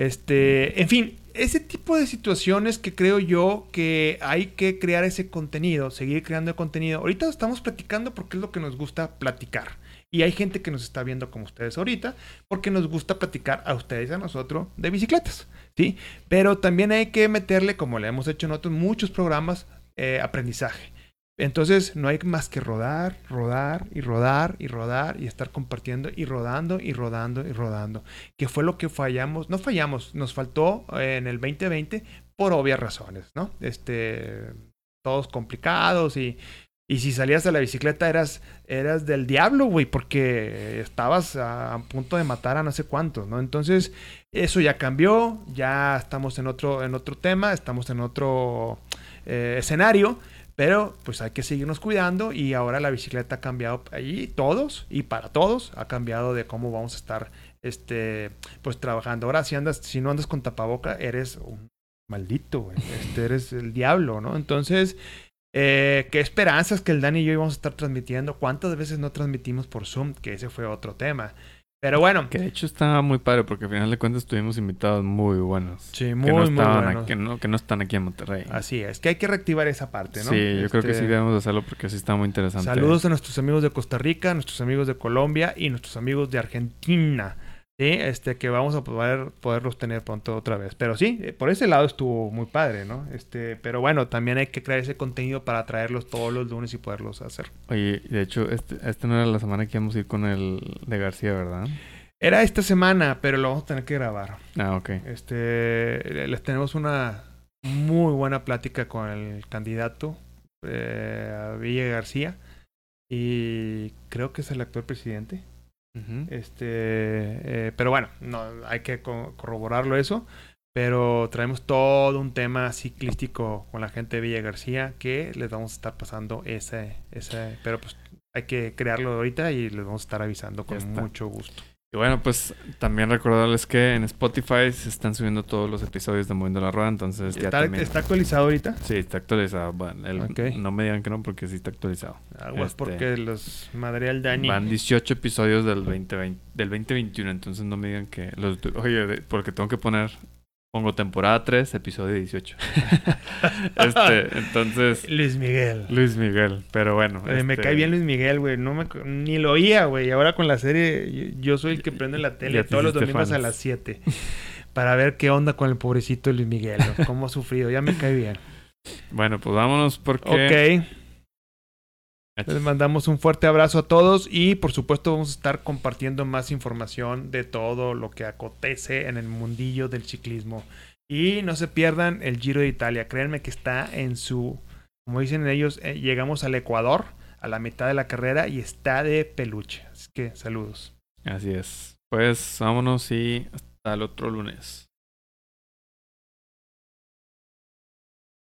Este, en fin, ese tipo de situaciones que creo yo que hay que crear ese contenido, seguir creando contenido. Ahorita estamos platicando porque es lo que nos gusta platicar. Y hay gente que nos está viendo como ustedes ahorita, porque nos gusta platicar a ustedes a nosotros de bicicletas, ¿sí? Pero también hay que meterle, como le hemos hecho en otros muchos programas, eh, aprendizaje. Entonces no hay más que rodar, rodar y rodar y rodar y estar compartiendo y rodando y rodando y rodando. Que fue lo que fallamos, no fallamos, nos faltó eh, en el 2020 por obvias razones, ¿no? Este, todos complicados y, y si salías a la bicicleta eras, eras del diablo, güey, porque estabas a, punto de matar a no sé cuántos, ¿no? Entonces eso ya cambió, ya estamos en otro, en otro tema, estamos en otro eh, escenario. Pero pues hay que seguirnos cuidando y ahora la bicicleta ha cambiado allí, todos y para todos, ha cambiado de cómo vamos a estar este pues trabajando. Ahora si andas, si no andas con tapaboca, eres un maldito. Este eres el diablo, ¿no? Entonces, eh, qué esperanzas que el Dani y yo íbamos a estar transmitiendo. ¿Cuántas veces no transmitimos por Zoom? Que ese fue otro tema. Pero bueno. Que de hecho estaba muy padre porque al final de cuentas tuvimos invitados muy buenos. Sí, muy, que no muy estaban buenos. aquí- que, no, que no están aquí en Monterrey. Así es, que hay que reactivar esa parte, ¿no? Sí, yo creo que Este, sí debemos hacerlo porque sí está muy interesante. Saludos a nuestros amigos de Costa Rica, nuestros amigos de Colombia y nuestros amigos de Argentina. ¿Sí? Este, que vamos a poder poderlos tener pronto otra vez. Pero sí, eh, por ese lado estuvo muy padre, ¿no? Este, pero bueno, también hay que crear ese contenido para traerlos todos los lunes y poderlos hacer. Oye, de hecho, este, este no era la semana que íbamos a ir con el de García, ¿verdad? Era esta semana, pero lo vamos a tener que grabar. Ah, ok. Este, les tenemos una muy buena plática con el candidato eh, Villa García y creo que es el actual presidente. Este, eh, pero bueno, no hay que co- corroborarlo eso. Pero traemos todo un tema ciclístico con la gente de Villa García que les vamos a estar pasando ese, ese, pero pues hay que crearlo ahorita y les vamos a estar avisando con mucho gusto. Y bueno, pues también recordarles que en Spotify se están subiendo todos los episodios de Moviendo la Rueda, entonces ya ¿Está, también... está actualizado ahorita? Sí, está actualizado. Bueno, el-. No me digan que no porque sí está actualizado. Aguas Este, porque los madre al Dani. Van 18 episodios del 2020, del 2021, entonces no me digan que los oye, porque tengo que poner pongo temporada 3, episodio 18. <laughs> este, entonces Luis Miguel. Luis Miguel, pero bueno, me este, cae bien Luis Miguel, güey. No me, ni lo oía, güey. Y ahora con la serie, yo, soy el que prende la tele te todos los domingos a fans. las 7. Para ver qué onda con el pobrecito Luis Miguel. Cómo ha sufrido. Ya me cae bien. <laughs> Bueno, pues vámonos porque Ok. Les mandamos un fuerte abrazo a todos y por supuesto vamos a estar compartiendo más información de todo lo que acontece en el mundillo del ciclismo. Y no se pierdan el Giro de Italia. Créanme que está en su, como dicen ellos, eh, llegamos al Ecuador a la mitad de la carrera y está de peluche. Así que saludos. Así es. Pues vámonos y hasta el otro lunes.